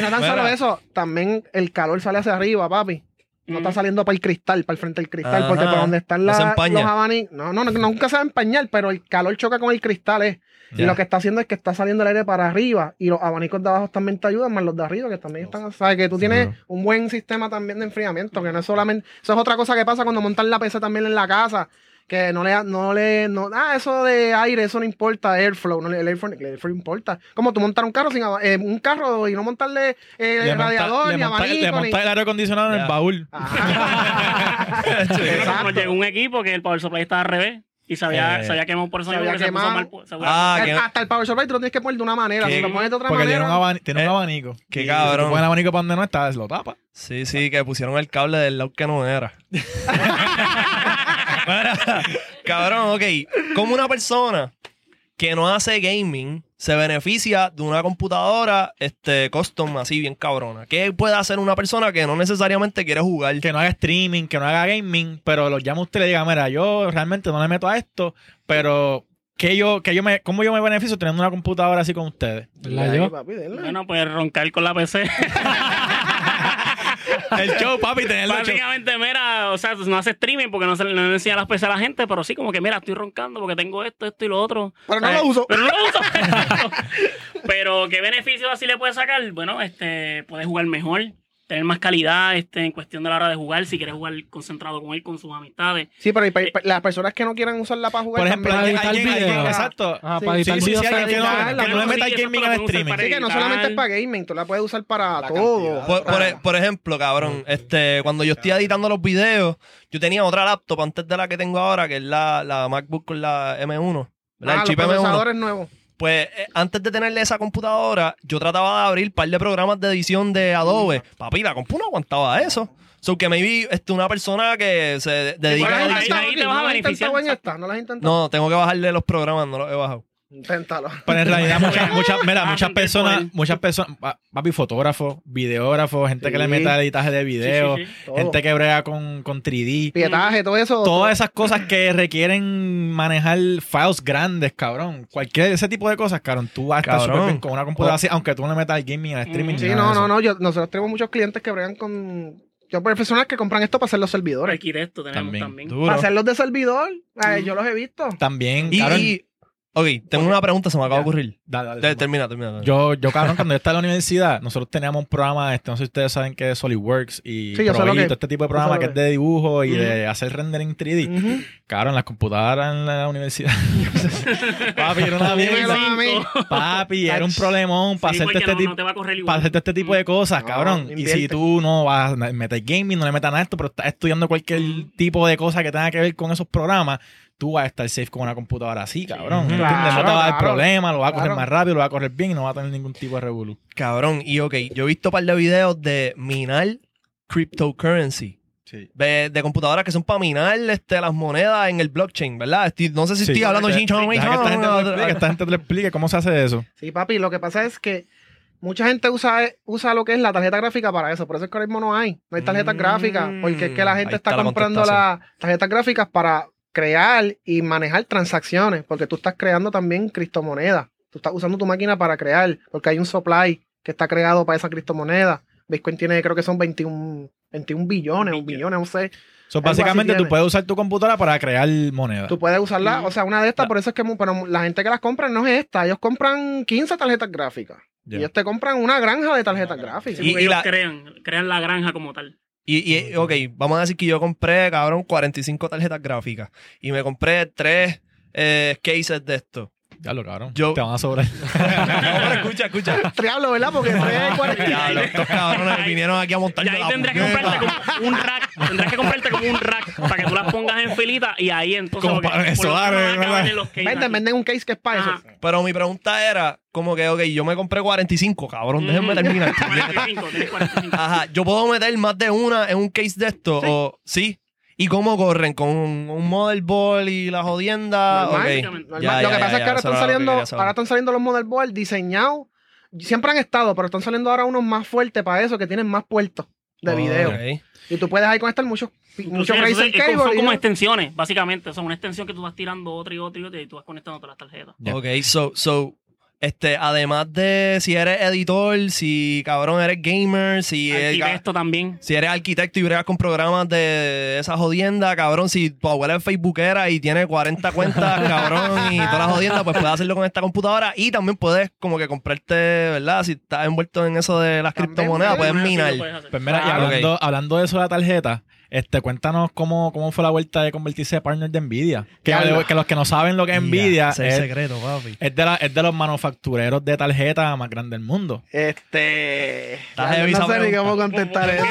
no tan solo eso, también el calor sale hacia arriba, papi. No está saliendo para el cristal, para el frente del cristal, Ajá. porque por donde están No la- se empaña. los abanicos. No, no, no, nunca se va a empañar, pero el calor choca con el cristal, eh. Y lo que está haciendo es que está saliendo el aire para arriba y los abanicos de abajo también te ayudan, más los de arriba que también están. Sabes que tú tienes un buen sistema también de enfriamiento, que no es solamente. Eso es otra cosa que pasa cuando montan la PC también en la casa. Que no le, no le, no, ah, eso de aire, eso no importa, airflow, no, el airflow, el airflow importa. Como tú montar un carro sin eh, un carro y no montarle eh, Le monta- radiador, le ni monta- abanico, le ni- monta el aire acondicionado en el baúl. Exacto. llegó un equipo que el power supply estaba al revés y se había, Eh, se había quemado por eso se había que se puso quemado. mal. se Ah, que- Hasta el power supply tú lo tienes que poner de una manera. ¿Qué? Si lo pones de otra Porque tiene manera. un, tiene un abanico. Qué Y cabrón. Si el abanico para donde no está, lo tapa. Sí, sí, que pusieron el cable del lado que no era. Cabrón, ok. Como una persona que no hace gaming se beneficia de una computadora este, custom así bien cabrona. ¿Qué puede hacer una persona que no necesariamente quiere jugar? Que no haga streaming, que no haga gaming, pero lo llama usted y le diga, mira, yo realmente no le meto a esto, pero que yo, que yo me, ¿cómo yo me beneficio teniendo una computadora así con ustedes? ¿Verdad, Ahí, yo? papi. Bueno, pues roncar con la PC. El show, papi, tenerlo show. Básicamente, mira, o sea, no hace streaming porque no se no le enseña las PC a la gente, pero sí como que, mira, estoy roncando porque tengo esto, esto y lo otro. Pero no Eh, lo uso. Pero no lo uso. pero, ¿qué beneficios así le puedes sacar? Bueno, este, puedes jugar mejor, tener más calidad este, en cuestión de la hora de jugar, si quieres jugar concentrado con él, con sus amistades. Sí, pero pa- las personas que no quieran usarla para jugar Por ejemplo, también- editar alguien, alguien- video. exacto. Ah, Sí, para editar sí, sí, videos sí, para alguien que no- editarla. que no le meta gaming al streaming. para Sí, que no solamente es para gaming, tú la puedes usar para La todo. cantidad. Por, por- Para- por ejemplo, cabrón, este, cuando yo estoy editando los videos, yo tenía otra laptop antes de la que tengo ahora, que es la, la MacBook con la M1. ¿verdad? Ah, el chip los M1. procesadores nuevos. Pues eh, antes de tenerle esa computadora, yo trataba de abrir un par de programas de edición de Adobe. Papi, la compu no aguantaba eso. So que maybe este, una persona que se dedica ¿No a ahí- edición. intentado, ahí te ¿No vas a beneficiar. No, tengo que bajarle los programas, no los he bajado. Inténtalo. Pero en realidad muchas, muchas, mira, muchas personas, muchas personas, pa- papi, fotógrafos, videógrafos, gente que le Sí. meta editaje de video, Sí, sí, sí. Todo. gente que brega con, con 3D. Pietaje, todo eso. Todas esas cosas que requieren manejar files grandes, cabrón. Cualquier ese tipo de cosas, cabrón. Tú vas a estar Cabrón. súper bien con una computadora así, aunque tú no le metas el gaming, el streaming. Mm. Sí, no, no, no. Yo, nosotros tenemos muchos clientes que bregan con. Yo, profesionales que compran esto para hacer los servidores. Arquitecto tenemos También. también. Para hacerlos de servidor. Mm. Yo los he visto. También, Y, y- ok, tengo una pregunta, se me acaba de ocurrir. Dale, dale, Te- termina, termina. Yo, yo, cabrón, cuando yo estaba en la universidad, nosotros teníamos un programa, este, no sé si ustedes saben qué es SolidWorks y Sí, yo sé lo Provito, que- este tipo de yo sé programa lo que que- es de dibujo y de hacer rendering 3D. Ujú. Cabrón, las computadoras en la universidad. Papi, era una Dímelo mierda. a mí. Papi, era un problemón para Sí, hacerte porque este no, tipo. no te va a correr igual. para hacerte este tipo de cosas, No, cabrón. Y invierte. si tú no vas a meter gaming, no le metas nada a esto, pero estás estudiando cualquier tipo de cosa que tenga que ver con esos programas, tú vas a estar safe con una computadora así, cabrón. No te va a dar Claro, problema, lo va a correr claro. más rápido, lo va a correr bien y no va a tener ningún tipo de revolú. Cabrón, y ok, yo he visto un par de videos de minar cryptocurrency. Sí. De, de computadoras que son para minar este, las monedas en el blockchain, ¿verdad? Estoy- no sé si Sí. estoy hablando Deja chinchón, que esta gente te lo explique, esta gente te lo explique cómo se hace eso. Sí, papi, lo que pasa es que mucha gente usa, usa lo que es la tarjeta gráfica para eso. Por eso es que ahora mismo no hay. No hay tarjetas Mm, gráficas. Porque es que la ahí gente está comprando las tarjetas gráficas para crear y manejar transacciones. Porque tú estás creando también criptomonedas. Tú estás usando tu máquina para crear. Porque hay un supply que está creado para esa criptomoneda. Bitcoin tiene, creo que son 21, 21 billones, un billones, no sé. So, básicamente tú puedes usar tu computadora para crear moneda. Tú puedes usarla, o sea, una de estas, por eso es que pero la gente que las compra no es esta. Ellos compran 15 tarjetas gráficas. Y ellos te compran una granja de tarjetas gráficas. Sí, Y- ellos la- crean, crean la granja como tal. Y, y, ok, vamos a decir que yo compré, cabrón, 45 tarjetas gráficas. Y me compré tres eh, cases de esto. Ya lo cabrón. Yo- Te van a sobrar. No, pero escucha, escucha. Triablo, ¿verdad? Porque tres, cuarenta- Diablo, estos cabrones vinieron aquí a Y montarme ahí la tendrás que comprarte como un rack. Tendrás que comprarte como un rack para que tú las pongas en filita y ahí entonces. Como para los cases Venden, venden un case que es para eso. Pero mi pregunta era, como que, ok, yo me compré 45, cabrón, déjenme terminar. 45, tienes 45. Ajá, yo puedo meter más de una en un case de esto, Sí. o sí. ¿Y cómo corren? ¿Con un, un motherboard y la jodienda? Normal, Ok. Normal. Ya, lo ya, que pasa ya, es que ahora están saliendo, ahora están saliendo los motherboards diseñados. Siempre han estado, pero están saliendo ahora unos más fuertes para eso, que tienen más puertos. de video. Ok. Y tú puedes ahí conectar muchos, muchos Inclusive, Razer eso es- es como- cable. son como extensiones, básicamente. Son una extensión que tú vas tirando otra y otra y otra y tú vas conectando todas las tarjetas. Ya. Ok, so, so, este, además de si eres editor, si cabrón eres gamer, si, Arquitecto también. si eres arquitecto y bregas con programas de esa jodienda, cabrón, si tu abuela es facebookera y tiene 40 cuentas, cabrón, y todas las jodiendas, pues puedes hacerlo con esta computadora y también puedes como que comprarte, ¿verdad? Si estás envuelto en eso de las También criptomonedas, puedes, minar. Pues mira, y Ah, hablando, hablando de eso de la tarjeta, este, cuéntanos cómo, cómo fue la vuelta de convertirse en partner de Nvidia. Que, los que no saben lo que es Nvidia es secreto, papi. es de la- es de los manufactureros de tarjeta más grandes del mundo. Este. Ya, no sé ni cómo contestar eso.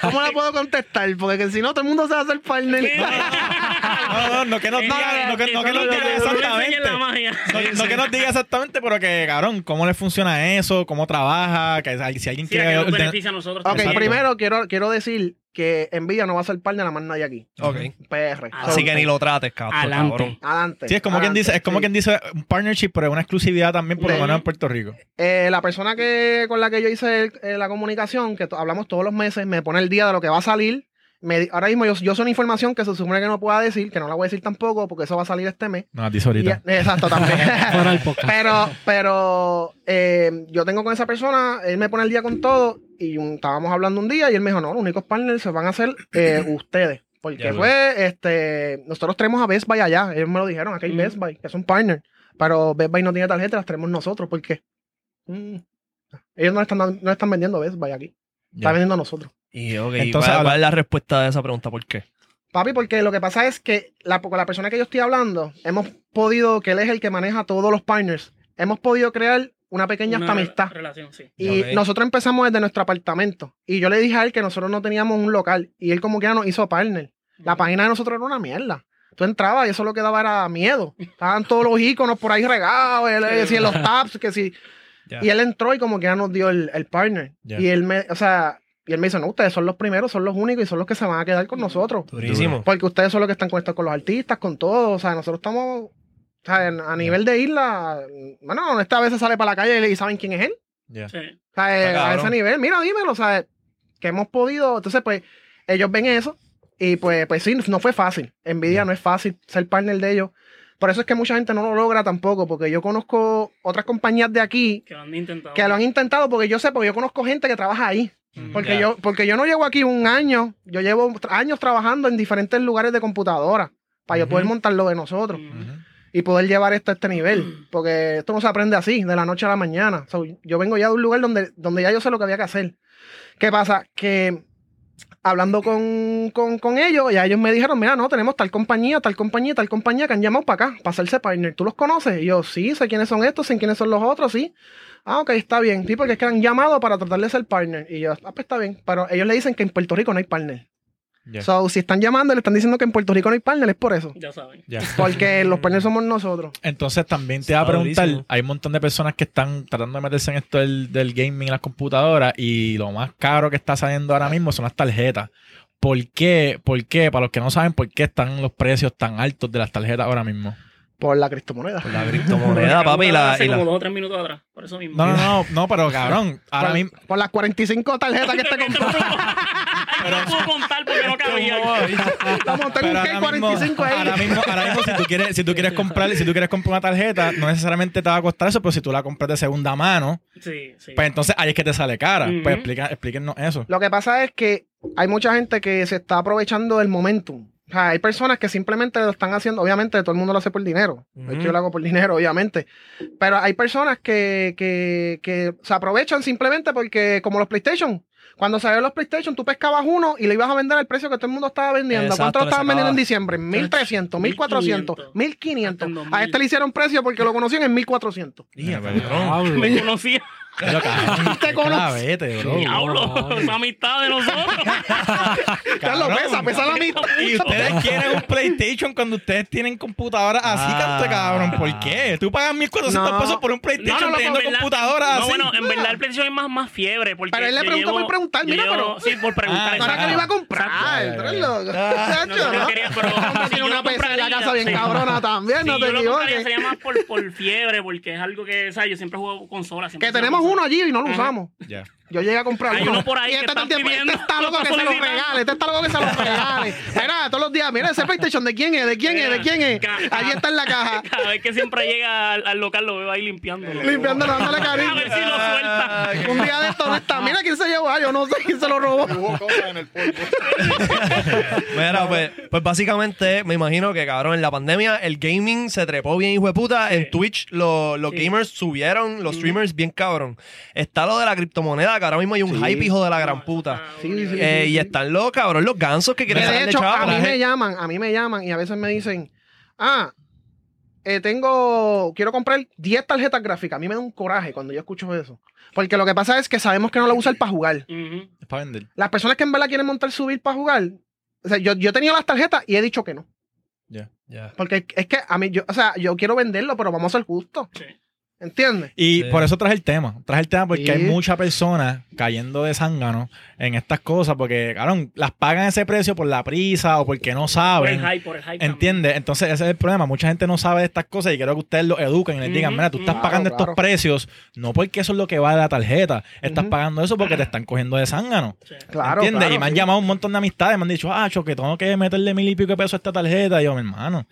¿Cómo la puedo contestar? Porque si no, todo el mundo se va a hacer partner. No, no, no que nos diga, no que, no que nos diga exactamente. No, no que nos diga exactamente, pero que, cabrón, ¿cómo le funciona eso? ¿Cómo trabaja? Que si alguien Sí, a que quiere... nos beneficia a nosotros. Ok, también. primero quiero, quiero decir que Nvidia no va a ser partner a más nadie aquí. Ok. PR. Así que ni lo trates, cabrón. Adelante. cabrón. Adelante. Sí, es como quien dice, es como sí. quien dice un partnership, pero es una exclusividad también, por lo menos en Puerto Rico. Eh, la persona que con la que yo hice eh, la comunicación, que hablamos todos los meses, me pone el día de lo que va a salir. Me ahora mismo yo, yo sé una información que se supone que no pueda decir, que no la voy a decir tampoco, porque eso va a salir este mes. No, dice Y- ahorita. exacto, también. Pero, pero eh, yo tengo con esa persona, él me pone el día con todo, y un- estábamos hablando un día, y él me dijo, no, los únicos partners se van a hacer eh, ustedes. Porque Ya, fue, este, nosotros tenemos a Best Buy allá, ellos me lo dijeron, aquí hay Mm. Best Buy, que son partners, pero Best Buy no tiene tarjeta, las tenemos nosotros, ¿por qué? Mm. Ellos no están, dando- no están vendiendo Best Buy aquí, Ya. están vendiendo a nosotros. Y, Entonces, ¿cuál, habla- cuál es la respuesta de esa pregunta? ¿Por qué? Papi, porque lo que pasa es que la, con la persona que yo estoy hablando, hemos podido, que él es el que maneja todos los partners, hemos podido crear una pequeña Una hasta amistad. relación, sí. Y nosotros empezamos desde nuestro apartamento. Y yo le dije a él que nosotros no teníamos un local. Y él como que nos hizo partner. La página de nosotros era una mierda. Tú entrabas y eso lo que daba era miedo. Estaban todos los iconos por ahí regados. Él decía los tabs, que sí. Ya. Y él entró y como que ya nos dio el, el partner. Ya. Y él me, o sea, y él me dice, no, ustedes son los primeros, son los únicos y son los que se van a quedar con nosotros. Durísimo. Porque ustedes son los que están conectados con los artistas, con todo. O sea, nosotros estamos, sea, a nivel de isla, bueno, esta vez se sale para la calle y saben quién es él. Ya. Sí. O sea, Está a ese nivel, mira, dímelo, o sea, que hemos podido. Entonces, pues, ellos ven eso y pues, pues sí, no fue fácil. Nvidia no es fácil ser partner de ellos. Por eso es que mucha gente no lo logra tampoco, porque yo conozco otras compañías de aquí Que lo han intentado. que lo han intentado, porque yo sé, porque yo conozco gente que trabaja ahí. Porque, Ya. yo, porque yo no llevo aquí un año, yo llevo años trabajando en diferentes lugares de computadora para yo poder montar lo de nosotros Ujú. Y poder llevar esto a este nivel. Porque esto no se aprende así, de la noche a la mañana. So, yo vengo ya de un lugar donde, donde ya yo sé lo que había que hacer. ¿Qué pasa? Que hablando con, con, ellos, ya ellos me dijeron, mira, no, tenemos tal compañía, tal compañía, tal compañía que han llamado para acá, para hacerse partner. ¿Tú los conoces? Y yo, sí, sé quiénes son estos, sé quiénes son los otros, sí. Ah, ok, está bien. Sí, porque es que han llamado para tratar de ser partner. Y yo, ah, pues está bien. Pero ellos le dicen que en Puerto Rico no hay partner. Ya. So, si están llamando, le están diciendo que en Puerto Rico no hay partner, es por eso. Ya saben. Porque los partners somos nosotros. Entonces también te iba a preguntar, durísimo. hay un montón de personas que están tratando de meterse en esto del, del gaming y las computadoras y lo más caro que está saliendo ahora mismo son las tarjetas. ¿Por qué? ¿Por qué? Para los que no saben, ¿por qué están los precios tan altos de las tarjetas ahora mismo? Por la criptomoneda. La criptomoneda, papi, y la, Hace y la- como dos o tres minutos atrás. Por eso mismo. No, no, no, no, pero cabrón, ahora por, mismo... por las 45 tarjetas que te compró. Pero no puedo contar porque no cabía. Estamos tengo un Pero ahora mismo, K45 ahí. ahora mismo, ahora mismo, si tú quieres, si tú quieres comprar, si tú quieres comprar una tarjeta, no necesariamente te va a costar eso, pero si tú la compras de segunda mano, Sí, sí. pues entonces ahí es que te sale cara. Ujú. Pues explica, explíquenos eso. Lo que pasa es que hay mucha gente que se está aprovechando del momentum. O sea, hay personas que simplemente lo están haciendo, obviamente todo el mundo lo hace por dinero. Hecho, Ujú. yo lo hago por dinero, obviamente. Pero hay personas que, que, que se aprovechan simplemente porque, como los PlayStation, cuando salieron los PlayStation, tú pescabas uno y le ibas a vender al precio que todo el mundo estaba vendiendo. Exacto, ¿Cuánto lo estaban vendiendo en diciembre? 1300, 1400, 1500. Hasta en A este le hicieron precio porque lo conocían en 1400. Ya, Mira, cabrón. Diablo. Me conocía. Pero cabrón, Te qué conoce. clavete, bro. Diablo. Esa amistad de nosotros. Pesa, pesa la mitad. Y ustedes quieren un PlayStation cuando ustedes tienen computadora así, Ah. canto cabrón. ¿Por qué? Tú pagas 1400 No. pesos por un PlayStation No, no, no, teniendo en verdad- computadora No, así. bueno, en verdad el PlayStation es más, más fiebre. Porque Pero él le preguntó por preguntar, mira, llevo- pero- Sí, por preguntar. Ah, Para que lo iba a comprar. Ah. Chacho, No, yo ¿no? quería, pero tiene yo una lo PC en la casa bien cabrona también, no te yo lo compraría equivoques. sería más por, por fiebre, porque es algo que, ¿sabes? Yo siempre juego consola. siempre Que tenemos uno allí y no lo usamos. Ya. Yo llegué a comprar Hay uno. por ahí y que este, están este está loco lo que se lo regale. Este está loco que se lo regale. Mira, todos los días, mira ese PlayStation, ¿de quién es? ¿De quién es? ¿De quién es? Allí está en la caja. Cada vez que siempre llega al, al local lo veo ahí limpiándolo. Limpiándolo, dándole A ver cariño. si lo suelta. Un día de esto no está. Mira quién se llevó. Ah, yo no sé quién se lo robó. Hubo cosas en el polvo. Mira, pues, pues básicamente me imagino que, cabrón, en la pandemia el gaming se trepó bien, hijo de puta. En Twitch lo- los Sí. gamers subieron, los streamers bien cabrón. Está lo de la criptomoneda, que ahora mismo hay un Sí. hype, hijo de la gran puta. Sí, Eh, sí, y están los cabrón, los gansos que Que quieren de hecho, chavo. a mí me llaman, a mí me llaman y a veces me dicen, ah, eh, tengo, quiero comprar 10 tarjetas gráficas. A mí me da un coraje cuando yo escucho eso. Porque lo que pasa es que sabemos que no lo usan para jugar. Es para vender. Las personas que en verdad quieren montar subir para jugar, o sea, yo, yo he tenido las tarjetas y he dicho que no. Ya. Ya. Porque es que a mí, yo, o sea, yo quiero venderlo, pero vamos a ser justos. Sí. ¿Entiendes? Y Sí. por eso traje el tema. Traje el tema porque Sí. hay muchas personas cayendo de zángano en estas cosas porque, cabrón, las pagan ese precio por la prisa o porque no Por saben. el hype, por el hype. ¿Entiendes? Entonces ese es el problema. Mucha gente no sabe de estas cosas y quiero que ustedes lo eduquen y les digan, mira, tú estás pagando Claro, estos claro. precios no porque eso es lo que vale la tarjeta. Estás pagando eso porque te están cogiendo de zángano. Sí. Claro. ¿Entiendes? claro, y me han sí. llamado un montón de amistades, me han dicho, ah, cho, que tengo que meterle mil y pico de pesos a esta tarjeta. Y yo, mi hermano,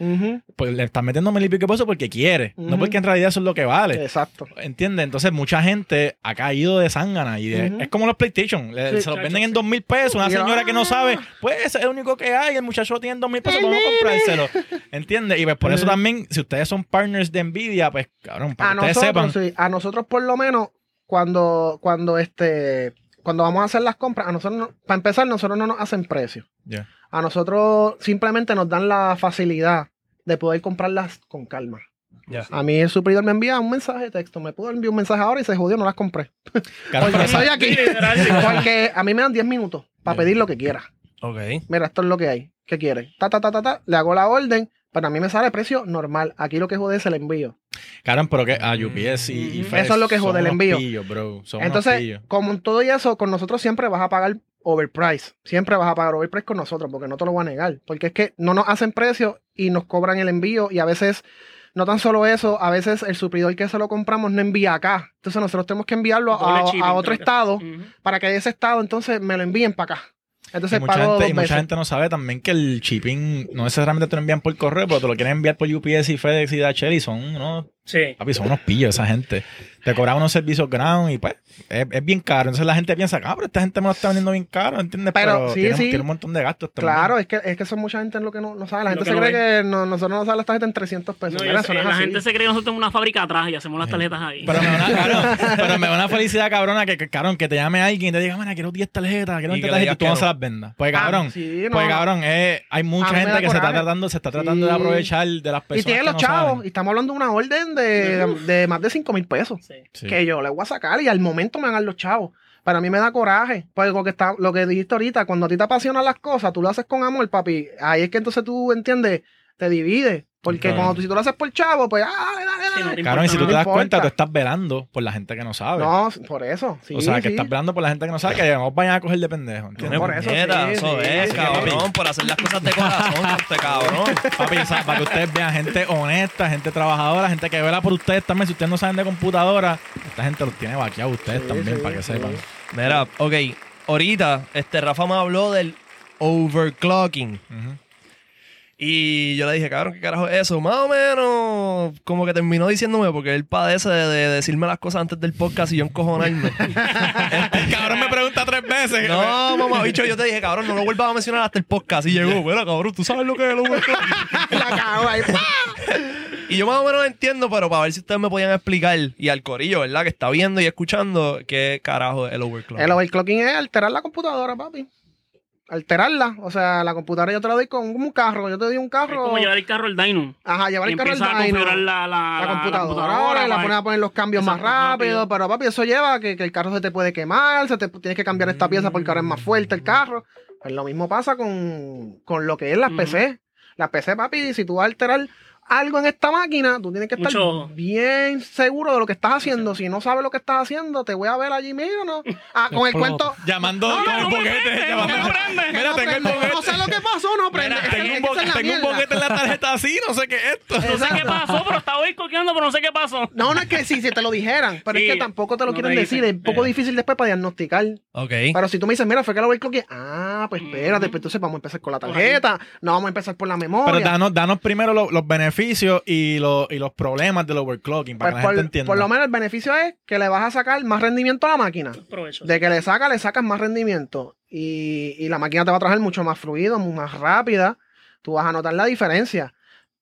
pues le estás metiendo mil y pico de pesos porque quiere, no porque en realidad eso es lo que vale. Exacto. ¿Entiendes? Entonces mucha gente ha caído de zángana y de- es como los PlayStation. Le- Sí, se los venden en dos mil pesos. Una señora que no ah. sabe, pues es el único que hay. El muchacho tiene en dos mil pesos, vamos a comprárselo. ¿Entiendes? Y pues por eso también, si ustedes son partners de Nvidia, pues cabrón, para a que ustedes sepan. sí, a nosotros por lo menos, cuando, cuando este, cuando vamos a hacer las compras, a nosotros, no- para empezar, nosotros no nos hacen precio. Ya. A nosotros simplemente nos dan la facilidad de poder comprarlas con calma. A mí el suplidor me envía un mensaje de texto, me pudo enviar un mensaje ahora y se jodió, no las compré. Porque esa- aquí. Porque a mí me dan 10 minutos para pedir lo que quiera. Ok. Mira, esto es lo que hay. ¿Qué quiere? Ta, ta, ta, ta, ta. Le hago la orden, pero a mí me sale precio normal. Aquí lo que jode es el envío. cabrón, pero que a UPS y, y Ujú. FedEx Eso es lo que jode el envío. pillos, bro. Entonces, como en todo y eso, con nosotros siempre vas a pagar overprice. Siempre vas a pagar overprice con nosotros, porque no te lo voy a negar. Porque es que no nos hacen precio y nos cobran el envío y a veces, no tan solo eso, a veces el suplidor que se lo compramos no envía acá. Entonces nosotros tenemos que enviarlo a, otro estado para que de ese estado entonces me lo envíen para acá. Entonces Y mucha, pago gente, y mucha gente no sabe también que el shipping no necesariamente te lo envían por correo, pero te lo quieren enviar por UPS y FedEx y DHL y son unos, Sí. papi, son unos pillos esa gente. Te cobran unos servicios ground y pues es, es bien caro. Entonces la gente piensa, ah, pero esta gente me lo está vendiendo bien caro, ¿entiendes? Pero, Pero, sí, tiene, sí. tiene un montón de gastos también. Claro, es que, es que son mucha gente lo que no, no sabe. La gente se cree que no- nosotros no sabemos las tarjetas en 300 pesos. No, Mira, sé, la así. gente se cree que nosotros tenemos una fábrica atrás y hacemos las tarjetas ahí. Pero me, da una, cabrón, pero me da una felicidad cabrona que, que, cabrón, que te llame alguien y te diga, mira, quiero 10 tarjetas, quiero Y 20 que le tarjetas y tú no se las vendas. Pues Ah, cabrón, sí, no. pues cabrón, eh, hay mucha gente que se está tratando, se está tratando de aprovechar de las Y personas tienen que los chavos. Y estamos hablando de una orden de, de más de 5 mil pesos. Sí. Que yo le voy a sacar y al momento me hagan los chavos. Para mí me da coraje. Porque lo que, está, lo que dijiste ahorita, cuando a ti te apasionan las cosas, tú lo haces con amor, papi. Ahí es que entonces tú entiendes, te divides. Porque Claro. cuando tú, si tú lo haces por chavo, pues, ah, dale, dale, Sí, no dale. te Cabrón, y si tú te no das importa. cuenta, tú estás velando por la gente que no sabe. No, por eso. Sí, o sea, que sí. estás velando por la gente que no sabe, que no vayan a coger de pendejo. No ¿entiendes? me por eso, sí, eso sí, es, sí, cabrón, por hacer las cosas de corazón, este cabrón. Papi, o sea, para que ustedes vean gente honesta, gente trabajadora, gente que vela por ustedes también. Si ustedes no saben de computadora, esta gente los tiene vaqueados ustedes Sí, también, sí, para que sí. sepan. Mira, ok, ahorita este Rafa me habló del overclocking. Ujú. Y yo le dije, cabrón, ¿qué carajo es eso? Más o menos, como que terminó diciéndome, porque él padece de, de decirme las cosas antes del podcast y yo encojonarme. El cabrón me pregunta tres veces. no, mamá, bicho, yo te dije, cabrón, no lo vuelvas a mencionar hasta el podcast. Y llegó, bueno, cabrón, tú sabes lo que es el overclocking. La cago ahí. Y yo más o menos entiendo, pero para ver si ustedes me podían explicar, y al corillo, ¿verdad? Que está viendo y escuchando, ¿qué carajo es el overclocking? El overclocking es alterar la computadora, papi. Alterarla. O sea, la computadora yo te la doy con un carro. Yo te doy un Es carro. como llevar el carro al dyno. Ajá, llevar el carro al a dyno. la, la, la computadora, y la para- pones a poner los cambios más rápido, rápido. pero papi, eso lleva a que, que el carro se te puede quemar, se te tienes que cambiar esta pieza porque ahora es más fuerte el carro. Pues lo mismo pasa con, con lo que es las. PC. Las PC, papi, si tú vas a alterar algo en esta máquina, tú tienes que estar Mucho. bien seguro de lo que estás haciendo. Si no sabes lo que estás haciendo, te voy a ver allí, mira, ¿no? Ah, con el cuento. Llamando No, con el boquete. llamando-. Mira, no, tengo el boquete. No sé lo que pasó, no prende. Tengo un, tengo boquete en la tarjeta así, no sé qué es esto. No sé qué pasó, pero estaba ahí coqueando, pero no sé qué pasó. No, no es que sí, si te lo dijeran, pero Sí, es que tampoco te lo no quieren decir. Es un poco difícil después para diagnosticar. Ok. Pero si tú me dices, mira, fue que lo overclocké. Ah, pues espérate, pues entonces vamos a empezar con la tarjeta. No vamos a empezar por la memoria. Pero danos, danos primero lo- los beneficios y, los y los problemas del overclocking para Pues que la gente por, entienda. por lo menos el beneficio es que le vas a sacar más rendimiento a la máquina. Provecho. De que le sacas, le sacas más rendimiento. Y, y la máquina te va a trabajar mucho más fluido, más rápida. Tú vas a notar la diferencia.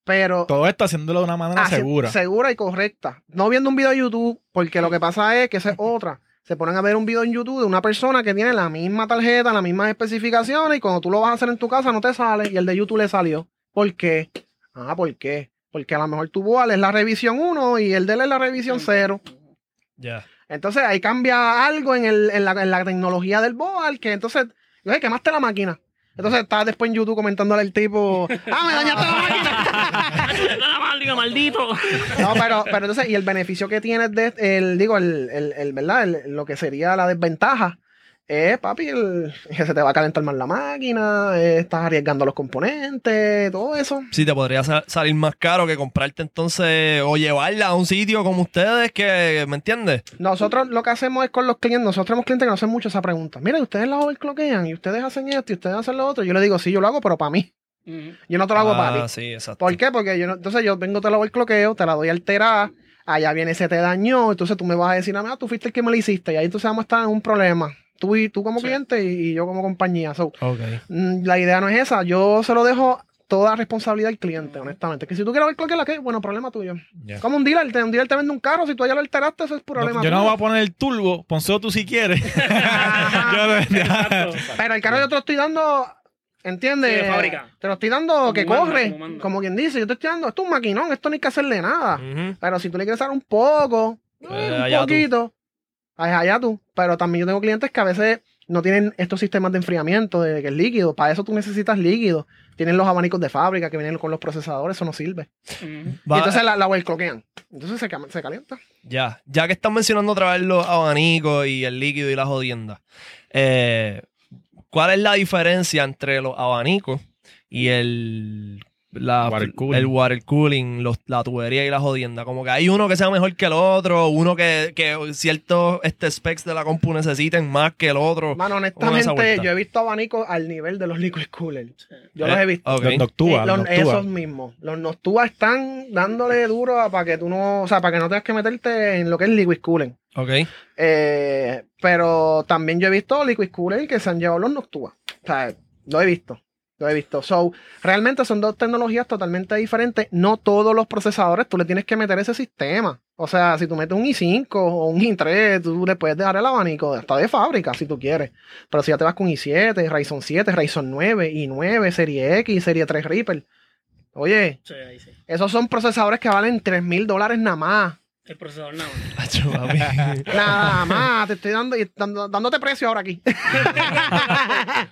Pero Todo esto haciéndolo de una manera segura. Segura y correcta. No viendo un video de YouTube, porque lo que pasa es que esa es otra. Se ponen a ver un video en YouTube de una persona que tiene la misma tarjeta, las mismas especificaciones, y cuando tú lo vas a hacer en tu casa no te sale, y el de YouTube le salió. ¿Por qué? Ah, ¿por qué? Porque a lo mejor tu Boal es la revisión 1 y el de él es la revisión 0. Ya. Entonces ahí cambia algo en, el- en la, en la tecnología del Boal, que entonces, oye, quemaste la máquina. Entonces estás después en YouTube comentándole al tipo, ah, me dañaste la máquina. Maldito. No, pero, pero entonces, y el beneficio que tienes de, el, digo, el, el, el, ¿verdad? El- lo que sería la desventaja es, papi, el- que se te va a calentar más la máquina, eh, estás arriesgando los componentes, todo eso. Sí, te podría sa- salir más caro que comprarte entonces o llevarla a un sitio como ustedes que, ¿me entiendes? Nosotros lo que hacemos es con los clientes, nosotros tenemos clientes que nos hacen mucho esa pregunta. Mira, ustedes la overclockean y ustedes hacen esto y ustedes hacen lo otro. Yo le digo, sí, yo lo hago, pero para mí. Yo no te lo hago para Ah, ti. sí, exacto. ¿Por qué? Porque yo no- entonces yo vengo, te la overcloqueo, te la doy alterada, allá viene, se te dañó, entonces tú me vas a decir, ah, tú fuiste el que me lo hiciste, y ahí entonces vamos a estar en un problema. Tú, y, tú como Sí. cliente y, y yo como compañía. So, mm, la idea no es esa, yo se lo dejo toda responsabilidad al cliente, honestamente. Que si tú quieres overclockearla, ¿qué? Bueno, problema tuyo. Como un dealer, te- un dealer te vende un carro, si tú ya lo alteraste, eso es problema No, yo no tuyo. voy a poner el turbo, ponselo tú si quieres. Yo-. Pero el carro yo te lo estoy dando, ¿entiendes? Sí, de fábrica. Te lo estoy dando Como que manda, corre, como quien dice. Yo te estoy dando, esto es un maquinón, esto no hay que hacerle nada. Pero si tú le quieres dar un poco, Eh, eh, un tú. Ahí allá tú. Pero también yo tengo clientes que a veces no tienen estos sistemas de enfriamiento de que es líquido. Para eso tú necesitas líquido. Tienen los abanicos de fábrica que vienen con los procesadores, eso no sirve. Y entonces la, la overclockean. Entonces se calienta. Ya, ya que están mencionando otra vez los abanicos y el líquido y las jodiendas, eh, ¿cuál es la diferencia entre los abanicos y el, la, Water cooling. el water cooling, los- la tubería y la jodienda? Como que hay uno que sea mejor que el otro, uno que, que ciertos este, specs de la compu necesiten más que el otro. Mano, honestamente, yo he visto abanicos al nivel de los liquid coolers. Yo Eh, los he visto. ok. Los Noctua, Sí, los los- Noctua. esos mismos. Los Noctua están dándole duro para que tú no, o sea, para que no tengas que meterte en lo que es liquid cooling. Ok. Eh, pero también yo he visto liquid cooling que se han llevado los Noctua. O sea, lo he visto. Lo he visto. So, realmente son dos tecnologías totalmente diferentes. No todos los procesadores tú le tienes que meter ese sistema. O sea, si tú metes un i5 o un i3, tú le puedes dejar el abanico hasta de fábrica si tú quieres. Pero si ya te vas con i7, Ryzen 7, Ryzen 9, i9, Serie X, Serie 3 Reaper. Oye, Sí, sí. esos son procesadores que valen 3 mil dólares nada más. El procesador nada más. Acho, papi. Nada más, te estoy dando, y dando- dándote precio ahora aquí.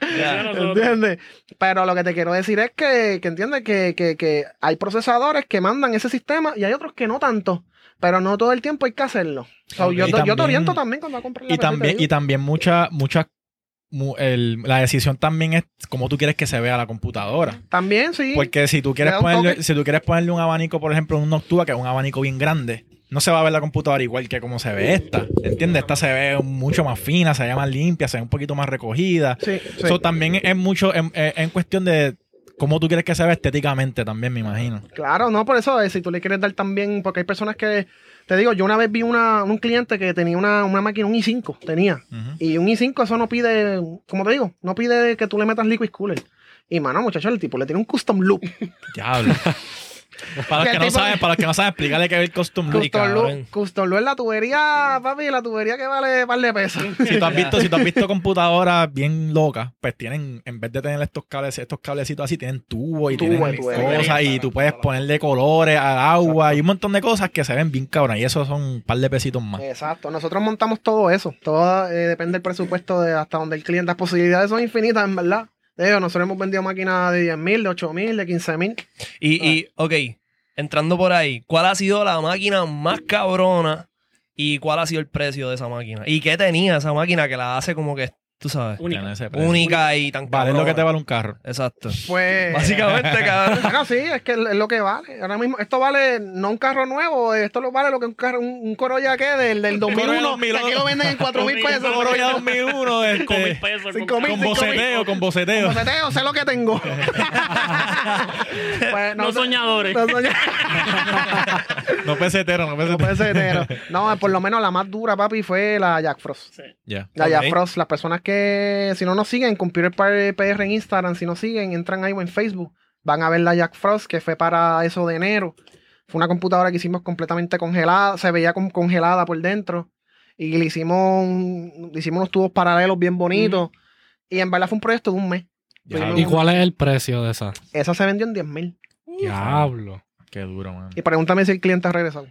Nosotros. ¿Entiendes? Pero lo que te quiero decir es que, que entiendes que, que, que hay procesadores que mandan ese sistema y hay otros que no tanto. Pero no todo el tiempo hay que hacerlo. So, yo, Y te- yo te también- oriento también cuando comprar la Y también, y también muchas, muchas, el- la decisión también es cómo tú quieres que se vea la computadora. También, sí. Porque si tú quieres ponerle, si tú quieres ponerle un abanico, por ejemplo, un Noctua, que es un abanico bien grande, no se va a ver la computadora igual que como se ve esta. ¿Entiendes? Esta se ve mucho más fina, se ve más limpia, se ve un poquito más recogida. Sí, sí. Eso también es mucho, en, en- en cuestión de cómo tú quieres que se vea estéticamente también, me imagino. Claro, no, por eso, eh, si tú le quieres dar también, porque hay personas que, te digo, yo una vez vi una, un cliente que tenía una, una máquina, un i5, tenía. Y un i5 eso no pide, como te digo, no pide que tú le metas liquid cooler. Y mano, muchachos, el tipo le tiene un custom loop. Diablo. para, los Que no saben, para los que no saben, explícale que es el custom loop. Ay, Custom loop es la tubería, papi, la tubería que vale par de pesos. Si tú has visto, si tú has visto computadoras bien locas, pues tienen, en vez de tener estos cables, estos cablecitos así, tienen tubos y Tubo, tienen tubo. cosas y tú puedes ponerle colores al agua y un montón de cosas que se ven bien cabras y eso son un par de pesitos más. Exacto, nosotros montamos todo eso. Todo eh, depende del presupuesto de hasta donde el cliente. Las posibilidades son infinitas, en verdad. Digo, nosotros hemos vendido máquinas de 10 mil, de 8 mil, de 15 mil. Y, y, ok, entrando por ahí, ¿cuál ha sido la máquina más cabrona y cuál ha sido el precio de esa máquina? ¿Y qué tenía esa máquina que la hace como que, tú sabes, Única. Ese y tan Vale, es lo que te vale un carro. Exacto. Pues. Básicamente, cabrón. Bueno, sí, es que es lo que vale. Ahora mismo, esto vale no un carro nuevo, esto lo vale lo que un carro, un, un Corolla que del, del 2001, 2001, que aquí lo venden en 4 mil pesos. Corolla 2001, Cinco mil este, pesos. Cinco con mil, con cinco boceteo, con boceteo. Como seteo, sé lo que tengo. Pues, No soñadores. no soña- No pesetero, no no pesetero. puede ser hetero. No, por lo menos la más dura, papi, fue la Jack Frost. Sí. Ya. La. Jack Frost, las personas que, si no nos siguen, Computer Par- PR en Instagram, si nos siguen, entran ahí o en Facebook, van a ver la Jack Frost, que fue para eso de enero. Fue una computadora que hicimos completamente congelada, se veía como congelada por dentro. Y le hicimos, un- le hicimos unos tubos paralelos bien bonitos. Y en verdad fue un proyecto de un mes. Ya. ¿Y cuál es el precio de esa? Esa se vendió en 10 mil. Diablo. Qué duro, man. Y pregúntame si el cliente ha regresado.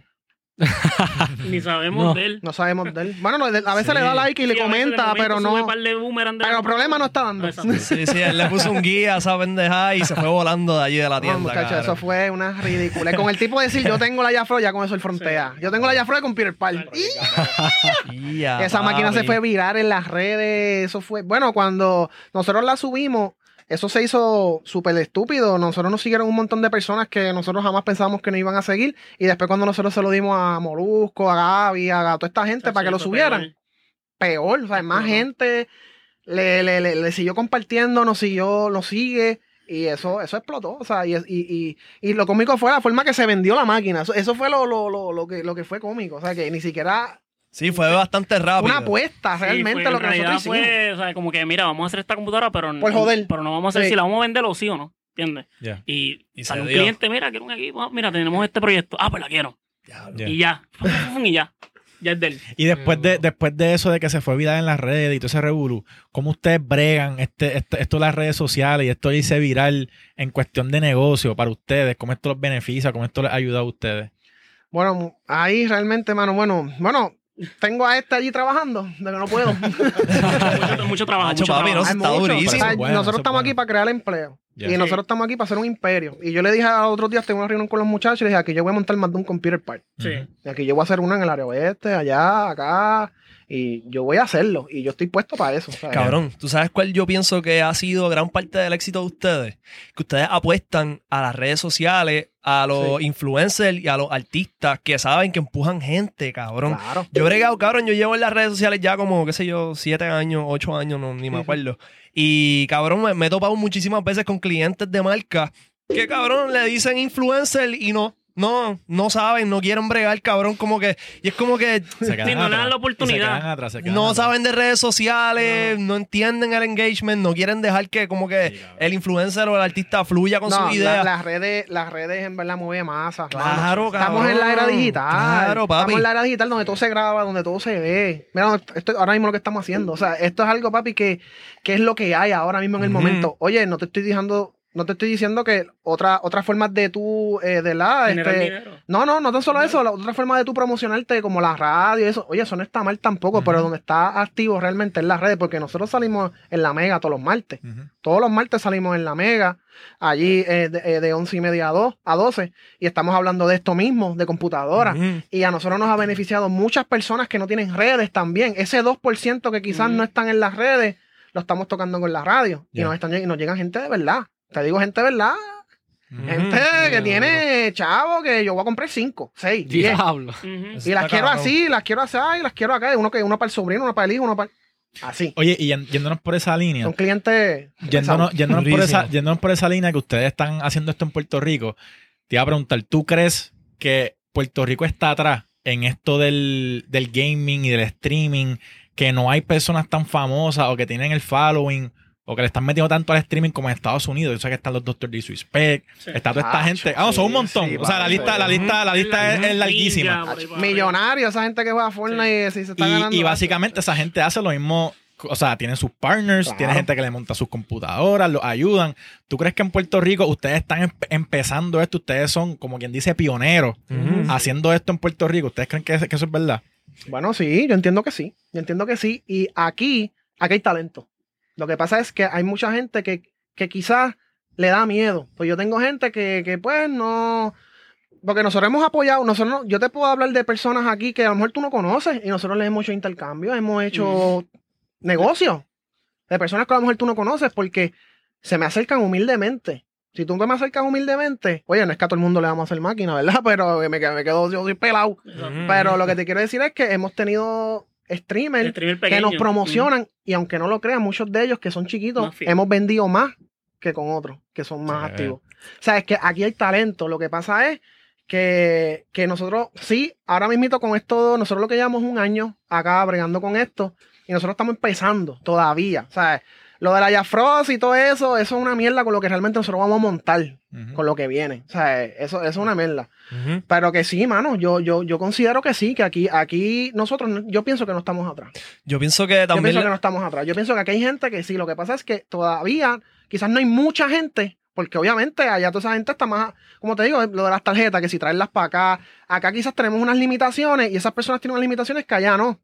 Ni sabemos No. de él. No sabemos de él. Bueno, no, a veces Sí. le da like y le Sí, a comenta, pero no. un par de boomerang de Pero la- problema no está dando. Exacto. Sí, sí, él le puso un guía a esa pendeja y se fue volando de allí de la No, tienda. muchachos, cabrón. eso fue una ridícula. Con el tipo de decir, yo tengo la Jafro, ya con eso él frontea. Yo tengo la Jafro Park. Y Ya, esa máquina se fue viral en las redes. Eso fue. Bueno, cuando nosotros la subimos, eso se hizo súper estúpido. Nosotros nos siguieron un montón de personas que nosotros jamás pensábamos que nos iban a seguir. Y después, cuando nosotros se lo dimos a Molusco, a Gaby, a toda esta gente para que lo subieran, peor. peor. O sea, más gente le, le, le, le siguió compartiendo, nos siguió, nos sigue. Y eso, eso explotó. O sea, y, y, y, y lo cómico fue la forma que se vendió la máquina. Eso, eso fue lo, lo, lo, lo que, lo que fue cómico. O sea, que ni siquiera Sí, fue bastante rápido. una apuesta Sí, realmente fue- lo en que nosotros realidad hicimos. fue, o sea, como que, mira, vamos a hacer esta computadora, pero, Por joder. pero no vamos a hacer Sí. si la vamos a vender o sí o no. ¿Entiendes? Ya. Y, Y sale un dio. cliente, mira, quiero un equipo. Mira, tenemos este proyecto. Ah, pues la quiero. Ya. Y ya. Y ya. Ya es de él. Y después de, después de eso, de que se fue viral en las redes y todo ese revolú, ¿cómo ustedes bregan este, este- esto de las redes sociales y esto hice viral en cuestión de negocio para ustedes? ¿Cómo esto los beneficia? ¿Cómo esto les ayuda a ustedes? Bueno, ahí realmente, mano, bueno, bueno, tengo a este allí trabajando, de que no puedo. mucho, mucho trabajo. Mucho papi, trabajo. está mucho. durísimo. Bueno, nosotros estamos bueno. aquí para crear empleo. Y Sí. nosotros estamos aquí para hacer un imperio. Y yo le dije a otros días, tengo una reunión con los muchachos, y les dije, aquí yo voy a montar más de un computer park. Sí. Y aquí yo voy a hacer una en el área oeste, allá, acá. Y yo voy a hacerlo. Y yo estoy puesto para eso. ¿sabes? Cabrón, ¿tú sabes cuál yo pienso que ha sido gran parte del éxito de ustedes? Que ustedes apuestan a las redes sociales, a los Sí. influencers y a los artistas que saben que empujan gente, cabrón. Claro. Yo he bregado, cabrón, yo llevo en las redes sociales ya como, qué sé yo, siete años, ocho años, no, ni me acuerdo. Y, cabrón, me, me he topado muchísimas veces con clientes de marca que, cabrón, le dicen influencer y no, no, no saben, no quieren bregar, cabrón, como que, y es como que Se Sí, no le dan la oportunidad. Se atrás, se no atrás. saben de redes sociales, no. entienden el engagement, no quieren dejar que como que Sí, el influencer o el artista fluya con No, su la- idea. las redes, las redes en verdad mueven masa. Claro, Estamos cabrón. en la era digital. Claro, papi. Estamos en la era digital donde todo se graba, donde todo se ve. Mira, esto, ahora mismo lo que estamos haciendo. O sea, esto es algo, papi, que, que es lo que hay ahora mismo en el momento. Oye, no te estoy diciendo, no te estoy diciendo que otra, otras formas de tú, eh, de la, este, no, no, no tan solo eso, la otra forma de tú promocionarte como la radio y eso. Oye, eso no está mal tampoco, pero donde está activo realmente en las redes, porque nosotros salimos en la mega todos los martes. Todos los martes salimos en la mega, allí eh, de, eh, de 11 y media a 2, a 12, y estamos hablando de esto mismo, de computadora. Ujú. Y a nosotros nos ha beneficiado muchas personas que no tienen redes también. Ese 2% que quizás no están en las redes, lo estamos tocando con la radio. Y nos, están, y nos llegan gente de verdad. Te digo gente verdad. Gente que tiene chavo que yo voy a comprar 5, 6, 10. Diablo. Y las quiero cabrón. así, las quiero así, y las quiero acá. Uno, que, uno para el sobrino, uno para el hijo, uno para... Así. Oye, y yéndonos por esa línea, Son clientes... yéndonos, yéndonos por esa, yéndonos por esa línea que ustedes están haciendo esto en Puerto Rico, te iba a preguntar, ¿tú crees que Puerto Rico está atrás en esto del, del gaming y del streaming? Que no hay personas tan famosas o que tienen el following o que le están metiendo tanto al streaming como en Estados Unidos. Yo sé que están los Dr. Disrespect, Sí. está toda esta Ah, gente. sí, Ah, son un sí, montón. sí, o sea, la lista, sí. la lista, la lista es, es larguísima. Millonarios, esa gente que juega Fortnite y si se está ganando... Y, y básicamente esa gente hace lo mismo. O sea, tienen sus partners, Claro. tiene gente que le monta sus computadoras, los ayudan. ¿Tú crees que en Puerto Rico ustedes están empe- empezando esto? Ustedes son, como quien dice, pioneros haciendo esto en Puerto Rico. ¿Ustedes creen que, que eso es verdad? Bueno, sí, yo entiendo que sí. Yo entiendo que sí. Y aquí, aquí hay talento. Lo que pasa es que hay mucha gente que, que quizás le da miedo. Pues yo tengo gente que, que pues no. Porque nosotros hemos apoyado, nosotros no- yo te puedo hablar de personas aquí que a lo mejor tú no conoces y nosotros les hemos hecho intercambios, hemos hecho negocios de personas que a lo mejor tú no conoces porque se me acercan humildemente. Si tú me acercas humildemente, oye, no es que a todo el mundo le vamos a hacer máquina, ¿verdad? Pero me, quedo- me quedo, yo soy pelado. Pero lo que te quiero decir es que hemos tenido streamers Streamer que nos promocionan y aunque no lo crean, muchos de ellos que son chiquitos, hemos vendido más que con otros que son más Sí. activos. O sea, es que aquí hay talento. Lo que pasa es que, que nosotros, sí, ahora mismito con esto, nosotros lo que llevamos un año acá bregando con esto y nosotros estamos empezando todavía. O sea, lo de la Jafros y todo eso, eso es una mierda con lo que realmente nosotros vamos a montar con lo que viene. O sea, eso, eso es una mierda. Pero que sí, mano, yo, yo, yo considero que sí, que aquí, aquí nosotros, no- yo pienso que no estamos atrás. Yo pienso que Yo también. pienso que no estamos atrás. Yo pienso que aquí hay gente que sí. Lo que pasa es que todavía, quizás no hay mucha gente, porque obviamente allá toda esa gente está más, como te digo, lo de las tarjetas, que si traerlas para acá, acá quizás tenemos unas limitaciones y esas personas tienen unas limitaciones que allá no.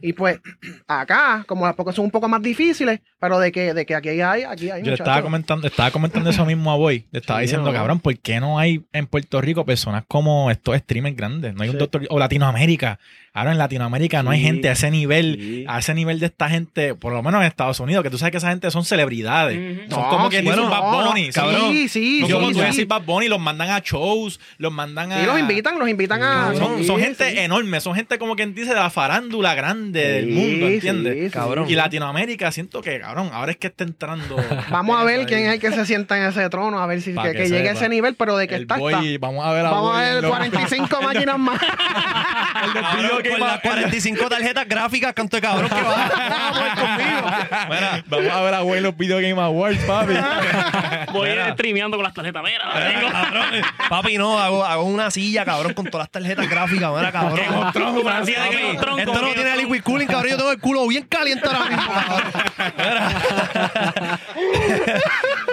Y pues acá, como las pocas son un poco más difíciles, pero de que, de que aquí hay, aquí hay. Yo le muchachos. estaba comentando, estaba comentando eso mismo a Boy. Le estaba Sí, diciendo, ¿no? cabrón, ¿por qué no hay en Puerto Rico personas como estos streamers grandes? No hay un doctor. O Latinoamérica. Ahora en Latinoamérica no hay Sí. gente a ese nivel, Sí. a ese nivel de esta gente, por lo menos en Estados Unidos, que tú sabes que esa gente son celebridades. Son No, como que bueno, Bad Bunny. no. cabrón. Sí, sí, No sí, como tú sí. decir Bad Bunny, los mandan a shows, los mandan a. Sí, los invitan, los invitan a. Sí, Son, sí, gente sí. enorme, son gente como quien dice de la farándula grande del mundo, ¿entiendes? sí. Cabrón. Y Latinoamérica, siento que, cabrón, ahora es que está entrando. Vamos a ver quién es el que se sienta en ese trono, a ver si que, que que llegue a ese nivel, pero de que El está, boy, está. Vamos a ver a Vamos a ver los- 45 máquinas más. Cabrón, con las 45 tarjetas gráficas, canto de cabrón que va. Vamos a ver conmigo. Mira, Vamos a ver a Boy en los Video Game Awards, papi. Voy streameando con las tarjetas. Mira, la Mira, tengo. cabrón. Papi, no, hago, hago una silla, cabrón, con todas las tarjetas gráficas. Mira, cabrón. Esto no tiene liquid cooling, cabrón. Yo tengo el culo bien caliente ahora mismo, cabrón.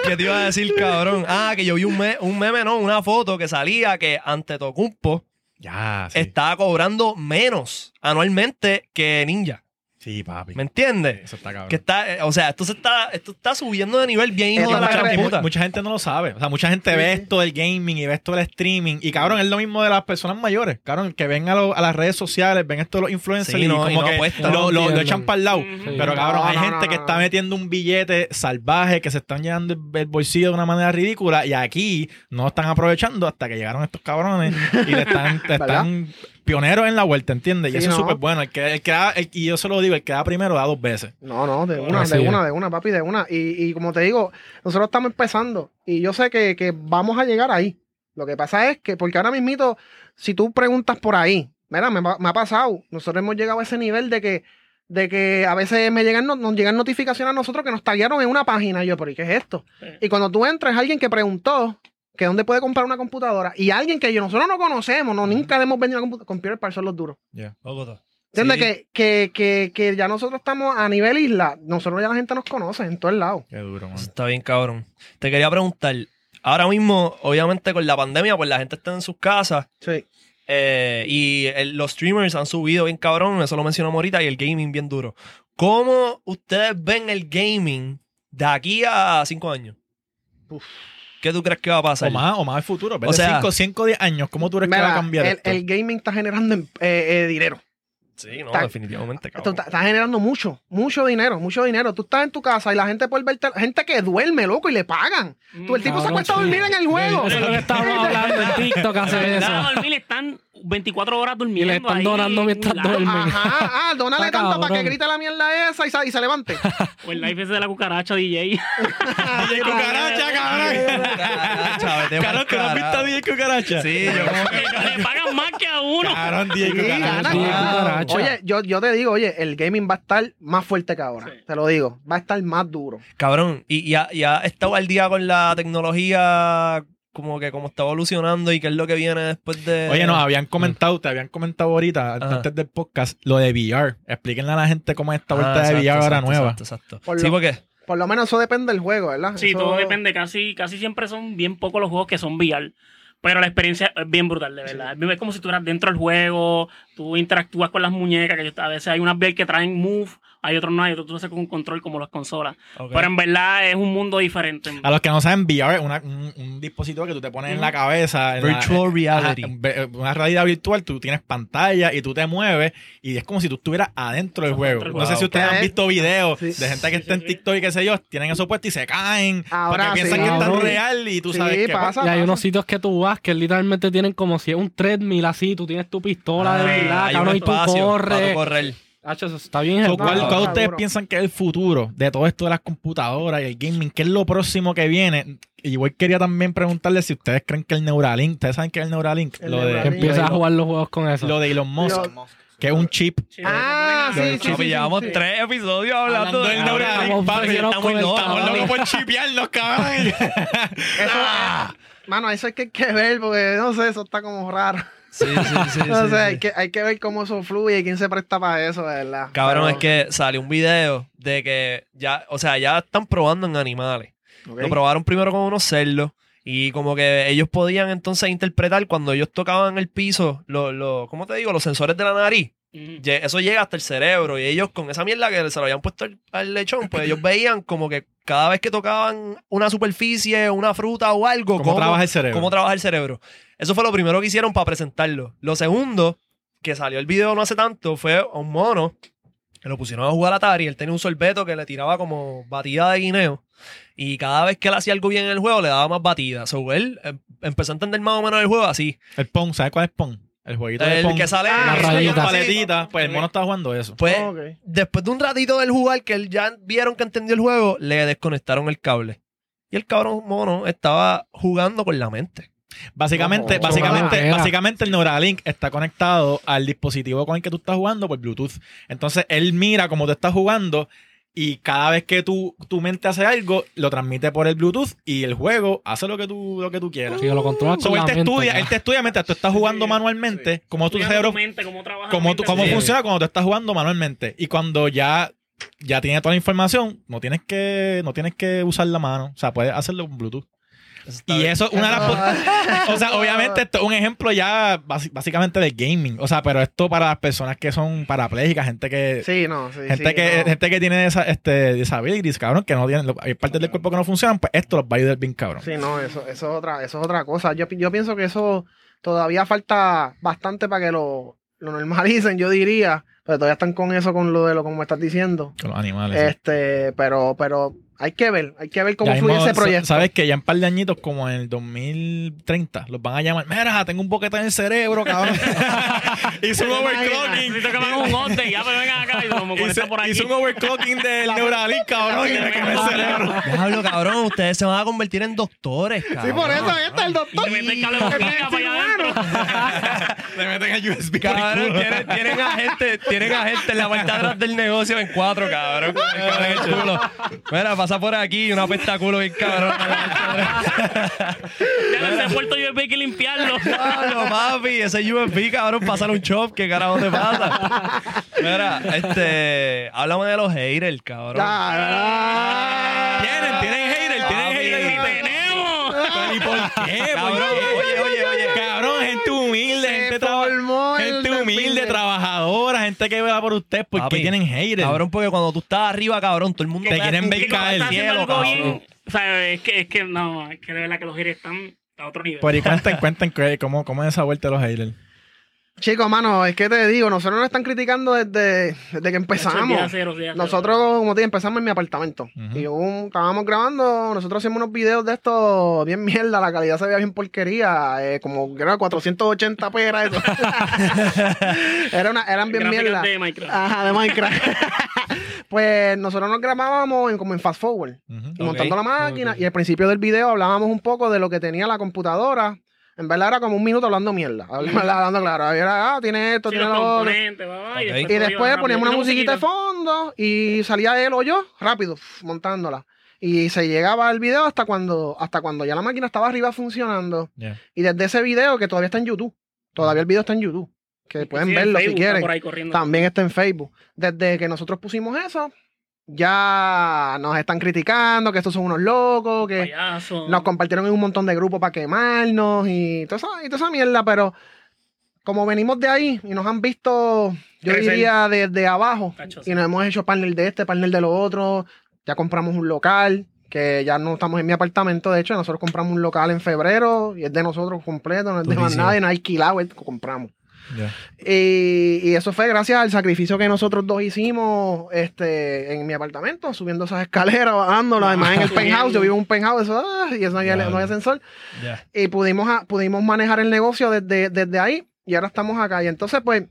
¿Qué te iba a decir, cabrón? Ah, que yo vi un, me- un meme, no, una foto que salía que ante Tocumpo Ya, sí. estaba cobrando menos anualmente que Ninja. Sí, papi. ¿Me entiendes? Eso está cabrón. Que está, eh, o sea, esto se está, esto está subiendo de nivel bien hijo de la está gran mu- puta. mucha gente no lo sabe. O sea, mucha gente ve esto del gaming y ve esto del streaming. Y cabrón, es lo mismo de las personas mayores. Cabrón, que ven a, lo- a las redes sociales, ven esto de los influencers Sí, y no, como y no que apuestan. lo, lo- lo echan para el lado. Ujú. Pero cabrón, No, hay no, gente no, que no. está metiendo un billete salvaje, que se están llenando el, el bolsillo de una manera ridícula. Y aquí no están aprovechando hasta que llegaron estos cabrones y le están, le están pioneros en la vuelta, ¿entiendes? Y eso es súper bueno. El que, el que da- el- y yo se lo digo, el que da primero da dos veces. No, no, de una, Así de es. una, de una, papi, de una. Y, y como te digo, nosotros estamos empezando y yo sé que, que vamos a llegar ahí. Lo que pasa es que, porque ahora mismito, si tú preguntas por ahí, mira, me, ha pasado, nosotros hemos llegado a ese nivel de que, de que a veces me llegan, no- nos llegan notificaciones a nosotros que nos taguearon en una página. Y yo, pero ¿y qué es esto? Sí. Y cuando tú entras, alguien que preguntó que dónde puede comprar una computadora y alguien que yo, nosotros no conocemos, no, nunca hemos vendido una computadora, Computer Parts son los duros. ¿Entiendes? Sí. Que, que, que, que ya nosotros estamos a nivel isla, nosotros ya la gente nos conoce en todo el lado. Qué duro, man. Está bien, cabrón. Te quería preguntar. Ahora mismo, obviamente, con la pandemia, pues la gente está en sus casas. Sí. eh, y el- los streamers han subido bien cabrón, eso lo mencionamos ahorita, y el gaming bien duro. ¿Cómo ustedes ven el gaming de aquí a cinco años? Uf. ¿Qué tú crees que va a pasar? O más, o más el futuro. O sea- 5, 5, 10 años, ¿cómo tú crees que va a cambiar el, esto? el gaming está generando em- eh, eh, dinero. Sí, no, Está- definitivamente, Esto cabrón. está, está generando mucho, mucho dinero, mucho dinero. Tú estás en tu casa y la gente puede verte, gente que duerme, loco, y le pagan. Tú, el tipo se Cabrón, acuesta a dormir en el juego. Eso es lo que estábamos hablando en TikTok hace eso. Dormir están 24 horas Y durmiendo. le están ahí donando en mientras duermen. Ajá, ah, dónale Está tanto para que grite la mierda esa y, sa- y se levante. O el live ese de la cucaracha DJ. DJ Cucaracha, cabrón. Cabrón, ¿tú no has visto a. DJ Cucaracha? Sí, yo como que... Le pagan más que a uno. Cabrón, DJ Cucaracha. Oye, yo, yo te digo, oye, el gaming va a estar más fuerte que ahora. Sí. Te lo digo. Va a estar más duro. Cabrón, y ya, ya estado al día con la tecnología, como que como está evolucionando y qué es lo que viene después de. Oye, nos habían comentado, te habían comentado ahorita, Ajá. antes del podcast, lo de VR. Explíquenle a la gente cómo es esta Ah, vuelta de exacto, VR ahora exacto, nueva. Exacto, exacto. Por Sí, lo- porque Por lo menos eso depende del juego, ¿verdad? Sí, Eso- todo depende. Casi, casi siempre son bien pocos los juegos que son VR. Pero la experiencia es bien brutal, de verdad. Es como si tú eras dentro del juego, tú interactúas con las muñecas, que a veces hay unas VR que traen Move hay otros no, hay otros tú lo haces con un control como las consolas. Pero en verdad es un mundo diferente. A los que no saben, VR es una- un, un dispositivo que tú te pones en la cabeza. en Virtual eh, reality. ajá, ve- una realidad virtual, tú tienes pantalla y tú te mueves y es como si tú estuvieras adentro del juego. No sé si ustedes han visto videos Sí. de gente que Sí, está en. TikTok y qué sé yo, tienen eso puesto y se caen Ahora porque piensan sí. que es tan real y tú Sí, sabes pues, pasa. Y hay unos sitios que tú vas que literalmente tienen como si es un treadmill así, tú tienes tu pistola de Ah, verdad, cabrón, y tú corres. Eso está bien. So. ¿Cuál, No, cuál no, ustedes seguro. piensan que es el futuro de todo esto de las computadoras y el gaming? ¿Qué es lo próximo que viene? Y igual quería también preguntarle si ustedes creen que el Neuralink, ¿ustedes saben qué es el Neuralink? El lo, de, Que a jugar los juegos con eso. lo de Elon Musk, que es un chip. Ah, sí, sí, sí, llevamos sí. tres episodios hablando, del Neuralink. Papi, Estamos locos, por chipearnos, cabrón. Eso, mano, eso hay que, que ver porque no sé, eso está como raro. Sí, sí, sí. no sí, sé, sí. Hay, que, hay que ver cómo eso fluye y quién se presta para eso, de verdad. Cabrón, Pero- es que salió un video de que ya, o sea, ya están probando en animales. Lo probaron primero con unos cerdos y como que ellos podían entonces interpretar cuando ellos tocaban el piso, lo, lo, ¿cómo te digo? Los sensores de la nariz. Eso llega hasta el cerebro y ellos con esa mierda que se lo habían puesto al, al lechón, pues ellos veían como que cada vez que tocaban una superficie, una fruta o algo, ¿Cómo trabaja el cerebro? cómo trabaja el cerebro. Eso fue lo primero que hicieron para presentarlo. Lo segundo, que salió el video no hace tanto, fue a un mono que lo pusieron a jugar Atari. Él tenía un sorbeto que le tiraba como batida de guineo. Y cada vez que él hacía algo bien en el juego, le daba más batida. So, él em- empezó a entender más o menos el juego así. El Pong, ¿sabes cuál es Pong? El jueguito de El Pong. que sale Ah, rayitas. sí. paletita, pues el mono está jugando eso. Pues, Ok. después de un ratito del jugar, que él ya vieron que entendió el juego, le desconectaron el cable. Y el cabrón mono estaba jugando con la mente. Básicamente, básicamente, básicamente el Neuralink está conectado al dispositivo con el que tú estás jugando por Bluetooth. Entonces él mira cómo tú estás jugando y cada vez que tú, tu mente hace algo, lo transmite por el Bluetooth y el juego hace lo que tú, lo que tú quieras. Sí, lo controlas So, con él te estudia, él te estudia mientras tú estás jugando Sí, manualmente, cómo tu cerebro, tu mente, funciona cuando tú estás jugando manualmente. Y cuando ya, ya tiene toda la información, no tienes que, no tienes que usar la mano. O sea, puedes hacerlo con Bluetooth. Y eso es una de las O sea, obviamente esto es un ejemplo ya básicamente de gaming. O sea, pero esto para las personas que son parapléjicas, gente que... Sí, no, sí. Gente, sí, que, no. gente que tiene esa, este, disabilities, cabrón, que no tienen, hay partes del cuerpo que no funcionan, pues esto los va a ayudar bien, cabrón. Sí, no, eso, eso, es otra, eso es otra cosa. Yo, yo pienso que eso todavía falta bastante para que lo, lo normalicen, yo diría. Pero todavía están con eso, con lo de lo como me estás diciendo. Con los animales. sí. Este, pero, pero hay que ver, hay que ver cómo Ya fluye mismo, ese proyecto. sa- Sabes que ya en un par de añitos, como en el 2030, los van a llamar. Mira, tengo un boquete en el cerebro, cabrón. hizo un overclocking. Necesito que me hagan un update, ya, pero vengan acá y como Hizo, por aquí. hizo un overclocking del Neuralink, cabrón. Y me el cerebro. Diablo, cabrón, ustedes se van a convertir en doctores, cabrón. Sí, por eso ahí está el doctor. te meten cable para allá adentro. Le meten el USB Cabrón, tienen, tienen a gente, tienen a gente en la parte de atrás del negocio en cuatro, cabrón. Mira, pasa por aquí, una pesta culo bien cabrón. Ya ese puerto USB hay que limpiarlo. Diablo, papi, ese USB, cabrón, pasar un chop, ¿qué carajo te pasa? Mira, este, háblame de los haters, cabrón. Ya, Tienen, tienen haters, tienen Papi. haters. ¡Tenemos! Pero, ¿Y por qué? ¿Por Cabrón, qué? oye, oye, oye. Cabrón, gente humilde, Se gente, traba- formó el gente humilde, desfile. trabajadora, gente que vela por usted. ¿Por qué Papi, tienen haters? Cabrón, porque cuando tú estás arriba, cabrón, todo el mundo Te quieren ver caer. cielo, cabrón. bien. O sea, es que, es que no, es que de verdad que los haters están a otro nivel. Pero y cuenten, cuenten cómo, cómo es esa vuelta de los haters. Chicos, mano, es que te digo, nosotros nos están criticando desde, desde que Día empezamos. cero, día cero. Nosotros, como te dije, empezamos en mi apartamento. Y un- estábamos grabando, nosotros hacíamos unos videos de estos bien mierda, la calidad se veía bien porquería, eh, como que era 480p era eso. era una, eran bien mierda. de Minecraft. Ajá, de Minecraft. pues nosotros nos grabábamos en, como en fast forward, y montando la máquina, y al principio del video hablábamos un poco de lo que tenía la computadora. En verdad era como un minuto hablando mierda. Hablando claro. Era, ah, tiene esto, Sí, tiene lo otro. y después, Y poníamos una musiquita de fondo y salía él o yo rápido, montándola. Y se llegaba el video hasta cuando, hasta cuando ya la máquina estaba arriba funcionando. Yeah. Y desde ese video, que todavía está en YouTube, todavía el video está en YouTube, que pueden Sí, verlo si Facebook quieren. por ahí corriendo. También está en Facebook. Desde que nosotros pusimos eso, ya nos están criticando, que estos son unos locos, que Payaso. nos compartieron en un montón de grupos para quemarnos y toda esa, y toda esa mierda, pero como venimos de ahí y nos han visto, yo Crecer. diría, desde abajo, y nos hemos hecho partner de este, partner de lo otro, ya compramos un local, que ya no estamos en mi apartamento, de hecho, nosotros compramos un local en febrero y es de nosotros completo, no es de más nadie, no alquilado, es que compramos. Ya. Y, y eso fue gracias al sacrificio que nosotros dos hicimos este, en mi apartamento, subiendo esas escaleras, bajándolas, además en el penthouse, yo vivo en un penthouse, eso, ah, y eso no había, no había y pudimos, pudimos manejar el negocio desde, desde ahí y ahora estamos acá. Y entonces, pues,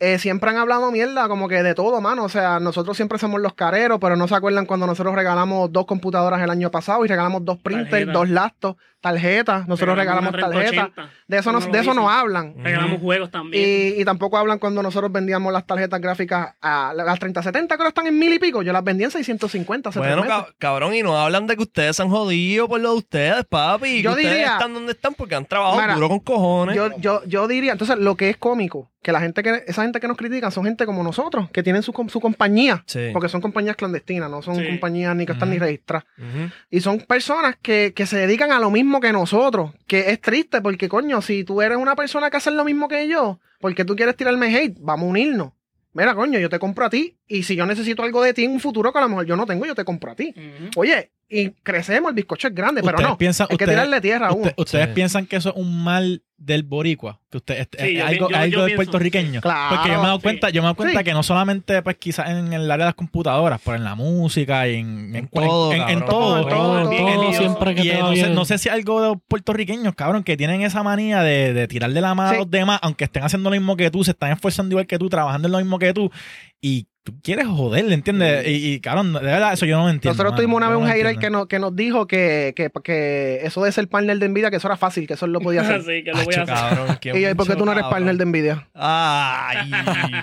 eh, siempre han hablado mierda, como que de todo, mano. O sea, nosotros siempre somos los careros, pero no se acuerdan cuando nosotros regalamos dos computadoras el año pasado y regalamos dos printers, dos laptops, tarjetas. Nosotros regalamos tarjetas. 3080. De eso no, de eso no hablan. Regalamos juegos también. Y, y tampoco hablan cuando nosotros vendíamos las tarjetas gráficas a las 3070, que ahora están en mil y pico. Yo las vendí en 650 hace Bueno, tres meses. ca- cabrón, y nos hablan de que ustedes se han jodido por lo de ustedes, papi. y que Yo ustedes diría- están donde están porque han trabajado Mira, duro con cojones. Yo, yo, yo diría, entonces lo que es cómico, que la gente que, esa gente que nos critica son gente como nosotros, que tienen su, com- su compañía, Sí. porque son compañías clandestinas, no son Sí. compañías ni que están ni registradas. Y son personas que, que se dedican a lo mismo que nosotros, que es triste porque, coño, si tú eres una persona que hace lo mismo que yo, porque tú quieres tirarme hate, vamos a unirnos. Mira, coño, yo te compro a ti, y si yo necesito algo de ti en un futuro que a lo mejor yo no tengo, yo te compro a ti. Oye, y crecemos, el bizcocho es grande, pero Ustedes no, piensan- hay que tirarle tierra a uno. Usted- ¿Ustedes Sí. piensan que eso es un mal del boricua? Que usted es, Sí, es yo algo, yo- algo yo del pienso, puertorriqueño. Claro, Porque yo me he dado sí. cuenta, yo me he dado cuenta Sí. que no solamente pues quizás en el área de las computadoras, pero en la música y en, En todo, en, todo. En todo, siempre que Y no, sé, bien. no sé si algo de los puertorriqueños, cabrón, que tienen esa manía de, de tirarle la mano Sí. a los demás, aunque estén haciendo lo mismo que tú, se están esforzando igual que tú, trabajando en lo mismo que tú, y tú quieres joderle, ¿entiendes? Y, y, cabrón, de verdad, eso yo no entiendo. Nosotros tuvimos una vez un hater que, no, que nos dijo que, que, que eso de ser partner de Nvidia, que eso era fácil, que eso lo podía hacer. Sí, que lo voy a hacer. cabrón, qué y yo, ¿y por qué tú no eres partner de Nvidia? Ay,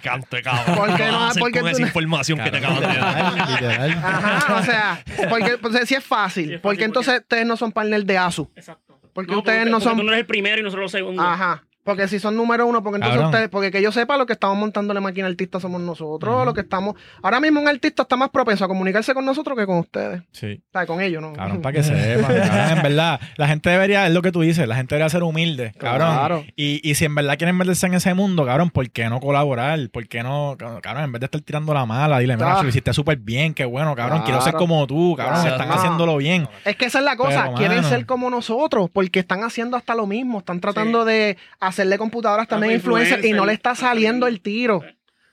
canto de cabrón. ¿Por qué no? vas a hacer ¿Por qué con tú esa no- información que te acabas de dar? Ajá, o sea, porque pues, sí es fácil. Sí es fácil, porque entonces porque- ustedes no son partner de ASU. Exacto. Porque ustedes no porque son- Tú no eres el primero y nosotros los segundos. Ajá. Porque si son número uno, porque entonces Cabrón. ustedes, porque que yo sepa lo que estamos montándole máquina al artista somos nosotros, lo que estamos. Ahora mismo un artista está más propenso a comunicarse con nosotros que con ustedes. Sí. O sea, con ellos, ¿no? Cabrón, para que sepan, en verdad, la gente debería, es lo que tú dices, la gente debería ser humilde, cabrón. Claro. Y, y si en verdad quieren meterse en ese mundo, cabrón, ¿por qué no colaborar? ¿Por qué no, cabrón, en vez de estar tirando la mala, dile, mira, Ah. si lo hiciste súper bien, qué bueno, cabrón, quiero ser Claro. como tú, cabrón, Claro. están No. haciéndolo bien. Es que esa es la cosa, Pero, quieren mano. ser como nosotros, porque están haciendo hasta lo mismo, están tratando de hacerle computadoras también influencers y no le está saliendo el tiro.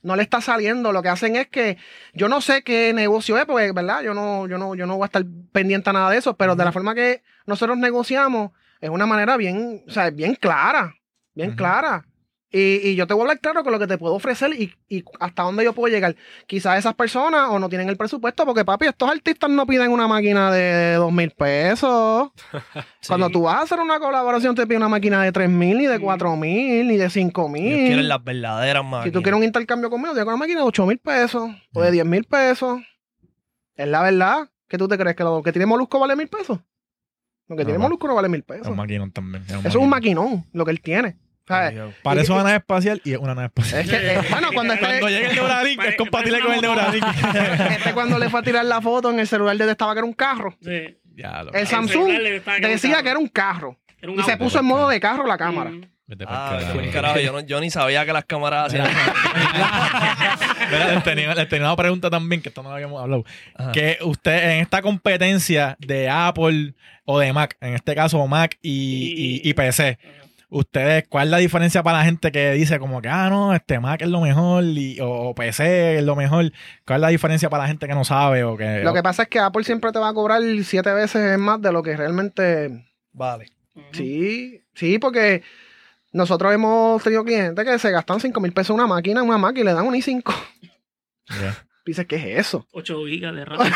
No le está saliendo, lo que hacen es que yo no sé qué negocio es, porque verdad, yo no yo no yo no voy a estar pendiente a nada de eso, pero de la forma que nosotros negociamos es una manera bien, o sea, bien clara, bien clara. Y, y yo te voy a hablar claro con lo que te puedo ofrecer y, y hasta dónde yo puedo llegar. Quizás esas personas o no tienen el presupuesto, porque papi, estos artistas no piden una máquina de dos mil pesos. Cuando tú vas a hacer una colaboración, te piden una máquina de tres mil, ni de cuatro mil, ni de cinco Ellos quieren mil. las verdaderas máquinas. Si tú quieres un intercambio conmigo, te con una máquina de ocho mil pesos o de diez mil pesos. Es la verdad. ¿Qué tú te crees? ¿Que lo que tiene Molusco vale mil pesos? Lo que No, tiene. Molusco no vale mil Es pesos. un maquinón también. es un Eso es un maquinón, lo que él tiene. ¿Sabes? Parece Y- una nave espacial y es una nave espacial. Es que, eh, bueno, cuando este, Cuando llegue el Neuralink, es compatible con el Neuralink. este cuando le fue a tirar la foto en el celular de estaba que era un carro. Sí. Ya, lo- El Samsung un decía que era un carro. Era un Y se puso en modo de carro la cámara. Mm. Ah, carajo. qué carajo, yo, no- yo ni sabía que las cámaras hacían Mira, les tenía, les tenía una pregunta también, que esto no lo habíamos hablado. Ajá. Que usted en esta competencia de Apple o de Mac, en este caso Mac y, y- y PC, ustedes, ¿cuál es la diferencia para la gente que dice como que, ah, no, este Mac es lo mejor y, o, o PC es lo mejor? ¿Cuál es la diferencia para la gente que no sabe o que... Lo que pasa es que Apple siempre te va a cobrar siete veces más de lo que realmente. Vale. Sí, sí, porque nosotros hemos tenido clientes que se gastan 5 mil pesos en una máquina, en una Mac y le dan un i5. Ya. Dices, ¿qué es eso? 8 gigas de RAM.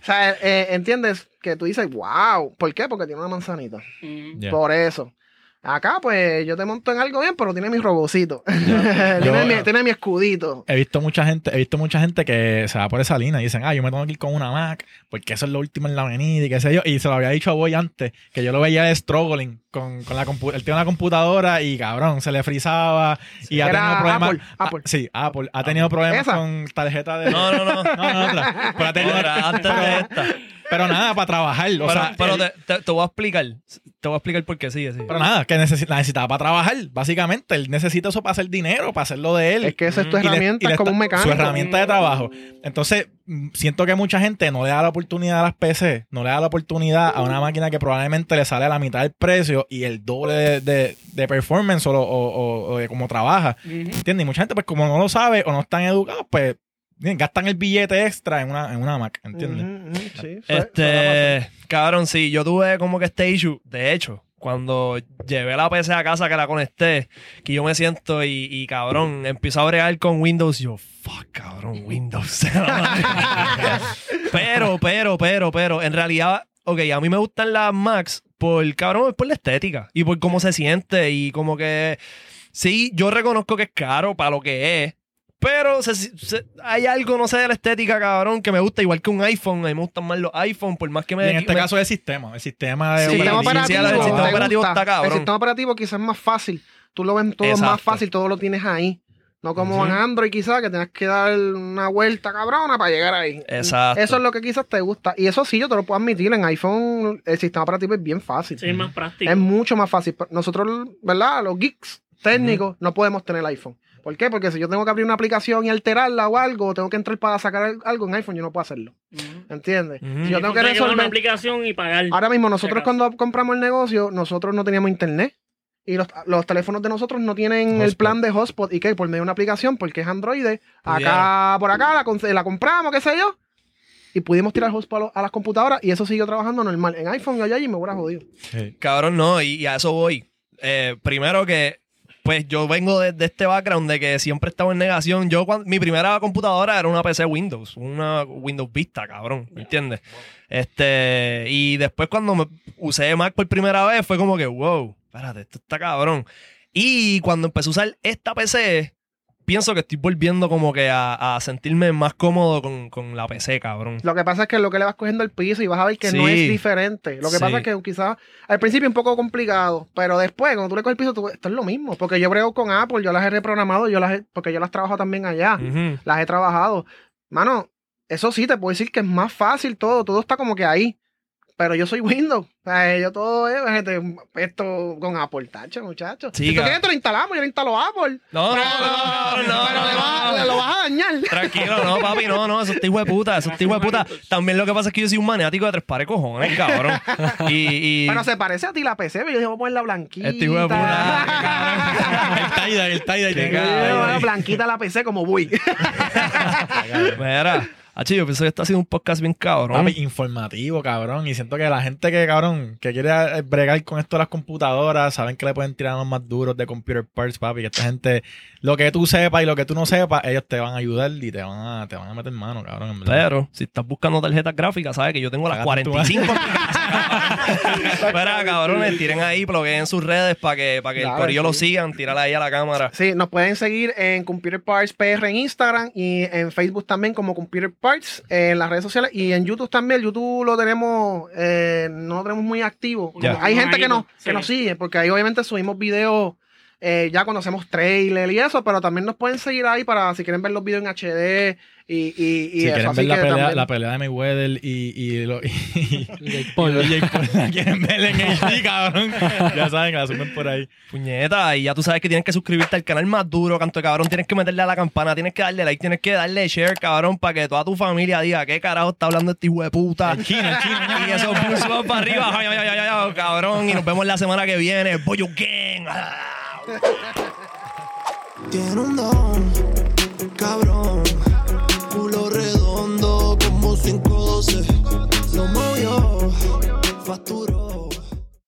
O sea, eh, entiendes que tú dices, wow. ¿Por qué? Porque tiene una manzanita. Mm. Por eso. Acá, pues, yo te monto en algo bien, pero tiene mi robocito. tiene, Yo- mi, tiene mi escudito. He visto mucha gente, he visto mucha gente que se va por esa línea y dicen, ah, yo me tengo que ir con una Mac, porque eso es lo último en la avenida y qué sé yo. Y se lo había dicho a Boy antes, que yo lo veía struggling con, con la computadora. Él tiene una computadora y cabrón, se le frizaba y ha tenido problemas. Apple, Ah, sí, Apple. Ha tenido problemas ¿Esa? con tarjeta de. No, no, no. no, no, otra. Pero ha tenido- Otra, antes de esta. Pero nada, para trabajar. O pero sea, pero él- te, te- te voy a explicar. Te voy a explicar por qué sí, sí. pero nada, que necesi- la necesitaba para trabajar. Básicamente, él necesita eso para hacer dinero, para hacerlo de él. Es que esa es tu Y le- herramienta, y le es como un mecánico. Su herramienta de trabajo. Entonces, mm, siento que mucha gente no le da la oportunidad a las PC, no le da la oportunidad a una máquina que probablemente le sale a la mitad del precio y el doble de, de- de performance o, lo- o- o- o de cómo trabaja. ¿Entiendes? Y mucha gente, pues, como no lo sabe o no están educados, pues, gastan el billete extra en una, en una Mac. ¿Entiendes? Ujú, sí, fue- fue Este, cabrón, sí, yo tuve como que este issue. De hecho, cuando llevé la PC a casa que la conecté, que yo me siento y, y, cabrón, empiezo a bregar con Windows, y yo, fuck, cabrón, Windows. pero, pero, pero, pero, en realidad, ok, a mí me gustan las Macs por, cabrón, por la estética y por cómo se siente y como que, sí, yo reconozco que es caro para lo que es. Pero se- se- hay algo, no sé, de la estética, cabrón, que me gusta, igual que un iPhone. A mí me gustan más los iPhone, por más que Y me. en este me- caso es el sistema. El sistema de Sí, sistema sí, sí, operativo, el sistema ¿te operativo está cabrón. El sistema operativo quizás es más fácil. Tú lo ves todo Exacto. más fácil, todo lo tienes ahí. No como Ujú. en Android quizás, que tengas que dar una vuelta cabrona para llegar ahí. Exacto. Eso es lo que quizás te gusta. Y eso sí, yo te lo puedo admitir. En iPhone el sistema operativo es bien fácil. Sí, es más práctico. Es mucho más fácil. Nosotros, ¿verdad? Los geeks técnicos no podemos tener iPhone. ¿Por qué? Porque si yo tengo que abrir una aplicación y alterarla o algo, tengo que entrar para sacar algo en iPhone, yo no puedo hacerlo. Ujú. ¿Entiendes? Si yo tengo que bajar una resolver. aplicación y pagar. Ahora mismo, nosotros cuando compramos el negocio, nosotros no teníamos internet. Y los, los teléfonos de nosotros no tienen el plan de hotspot. ¿Y qué? Por medio de una aplicación, porque es Android. Acá, Pudiera. por acá, la, la compramos, qué sé yo. Y pudimos tirar hotspot a, lo- a las computadoras y eso siguió trabajando normal. En iPhone yo allá y me hubiera jodido. Cabrón, no, y, y a eso voy. Eh, primero que, pues yo vengo de, de este background de que siempre he estado en negación. Yo, cuando, mi primera computadora era una PC Windows, una Windows Vista, cabrón, ¿me entiendes? Este, y después cuando me usé Mac por primera vez fue como que, wow, espérate, esto está cabrón. Y cuando empecé a usar esta PC, pienso que estoy volviendo como que a, a sentirme más cómodo con, con la PC, cabrón. Lo que pasa es que lo que le vas cogiendo el piso y vas a ver que no es diferente. Lo que Sí. pasa es que quizás al principio un poco complicado, pero después cuando tú le coges el piso, tú, esto es lo mismo. Porque yo brego con Apple, yo las he reprogramado, yo las he- porque yo las trabajo también allá. Las he trabajado. Mano, eso sí, te puedo decir que es más fácil todo, todo está como que ahí. Pero yo soy Windows. O sea, yo todo es gente, esto con Apple, tacho, muchachos. Si tú quieres, te lo instalamos, yo lo instalo Apple. No, no, Pero- no, no, pero le vas, no. lo vas a dañar. Tranquilo, no, papi, no, no, eso es hijo de puta, eso es hijo de puta. También lo que pasa es que yo soy un maniático de tres pares cojones, cabrón. Y, y Pero se parece a ti la PC, pero yo dije, voy a ponerla blanquita. Este hijo de puta, el tie-dye, el cabrón. blanquita la PC como voy. mira, Hachi, yo pienso que esto ha sido un podcast bien cabrón. Papi, informativo, cabrón. Y siento que la gente que, cabrón, que quiere eh, bregar con esto de las computadoras, saben que le pueden tirar los más duros de computer parts, papi. Que esta gente, lo que tú sepas y lo que tú no sepas, ellos te van a ayudar y te van a, te van a meter mano, cabrón. en verdad. Pero si estás buscando tarjetas gráficas, sabes que yo tengo las Cágate en tu 45 Espera, cabrones, tiren ahí, bloqueen sus redes para que, para que el Claro, corillo lo sí. sigan, tírala ahí a la cámara. Sí, nos pueden seguir en Computer Parts PR en Instagram y en Facebook también como Computer Parts eh, en las redes sociales y en YouTube también. YouTube lo tenemos, eh, no lo tenemos muy activo. Hay gente que nos, Sí. que nos sigue porque ahí obviamente subimos videos eh, ya cuando hacemos trailer y eso, pero también nos pueden seguir ahí para si quieren ver los videos en HD y, y, y si eso. quieren Así ver la que pelea, también- la pelea de Mayweather y, y, lo, y, Jake Paul. y Jake Paul, la quieren ver en HD, cabrón. Ya saben, que la suben por ahí. Puñeta, y ya tú sabes que tienes que suscribirte al canal más duro, canto de cabrón. Tienes que meterle a la campana, tienes que darle like, tienes que darle share, cabrón, para que toda tu familia diga qué carajo está hablando este hijo de puta. El chino, el chino. Y eso puso para arriba, ay, ay, ay, ay, ay, cabrón. Y nos vemos la semana que viene. Boyo Gang. Tiene un don, cabrón. Culo redondo como 512. Lo movió, facturó.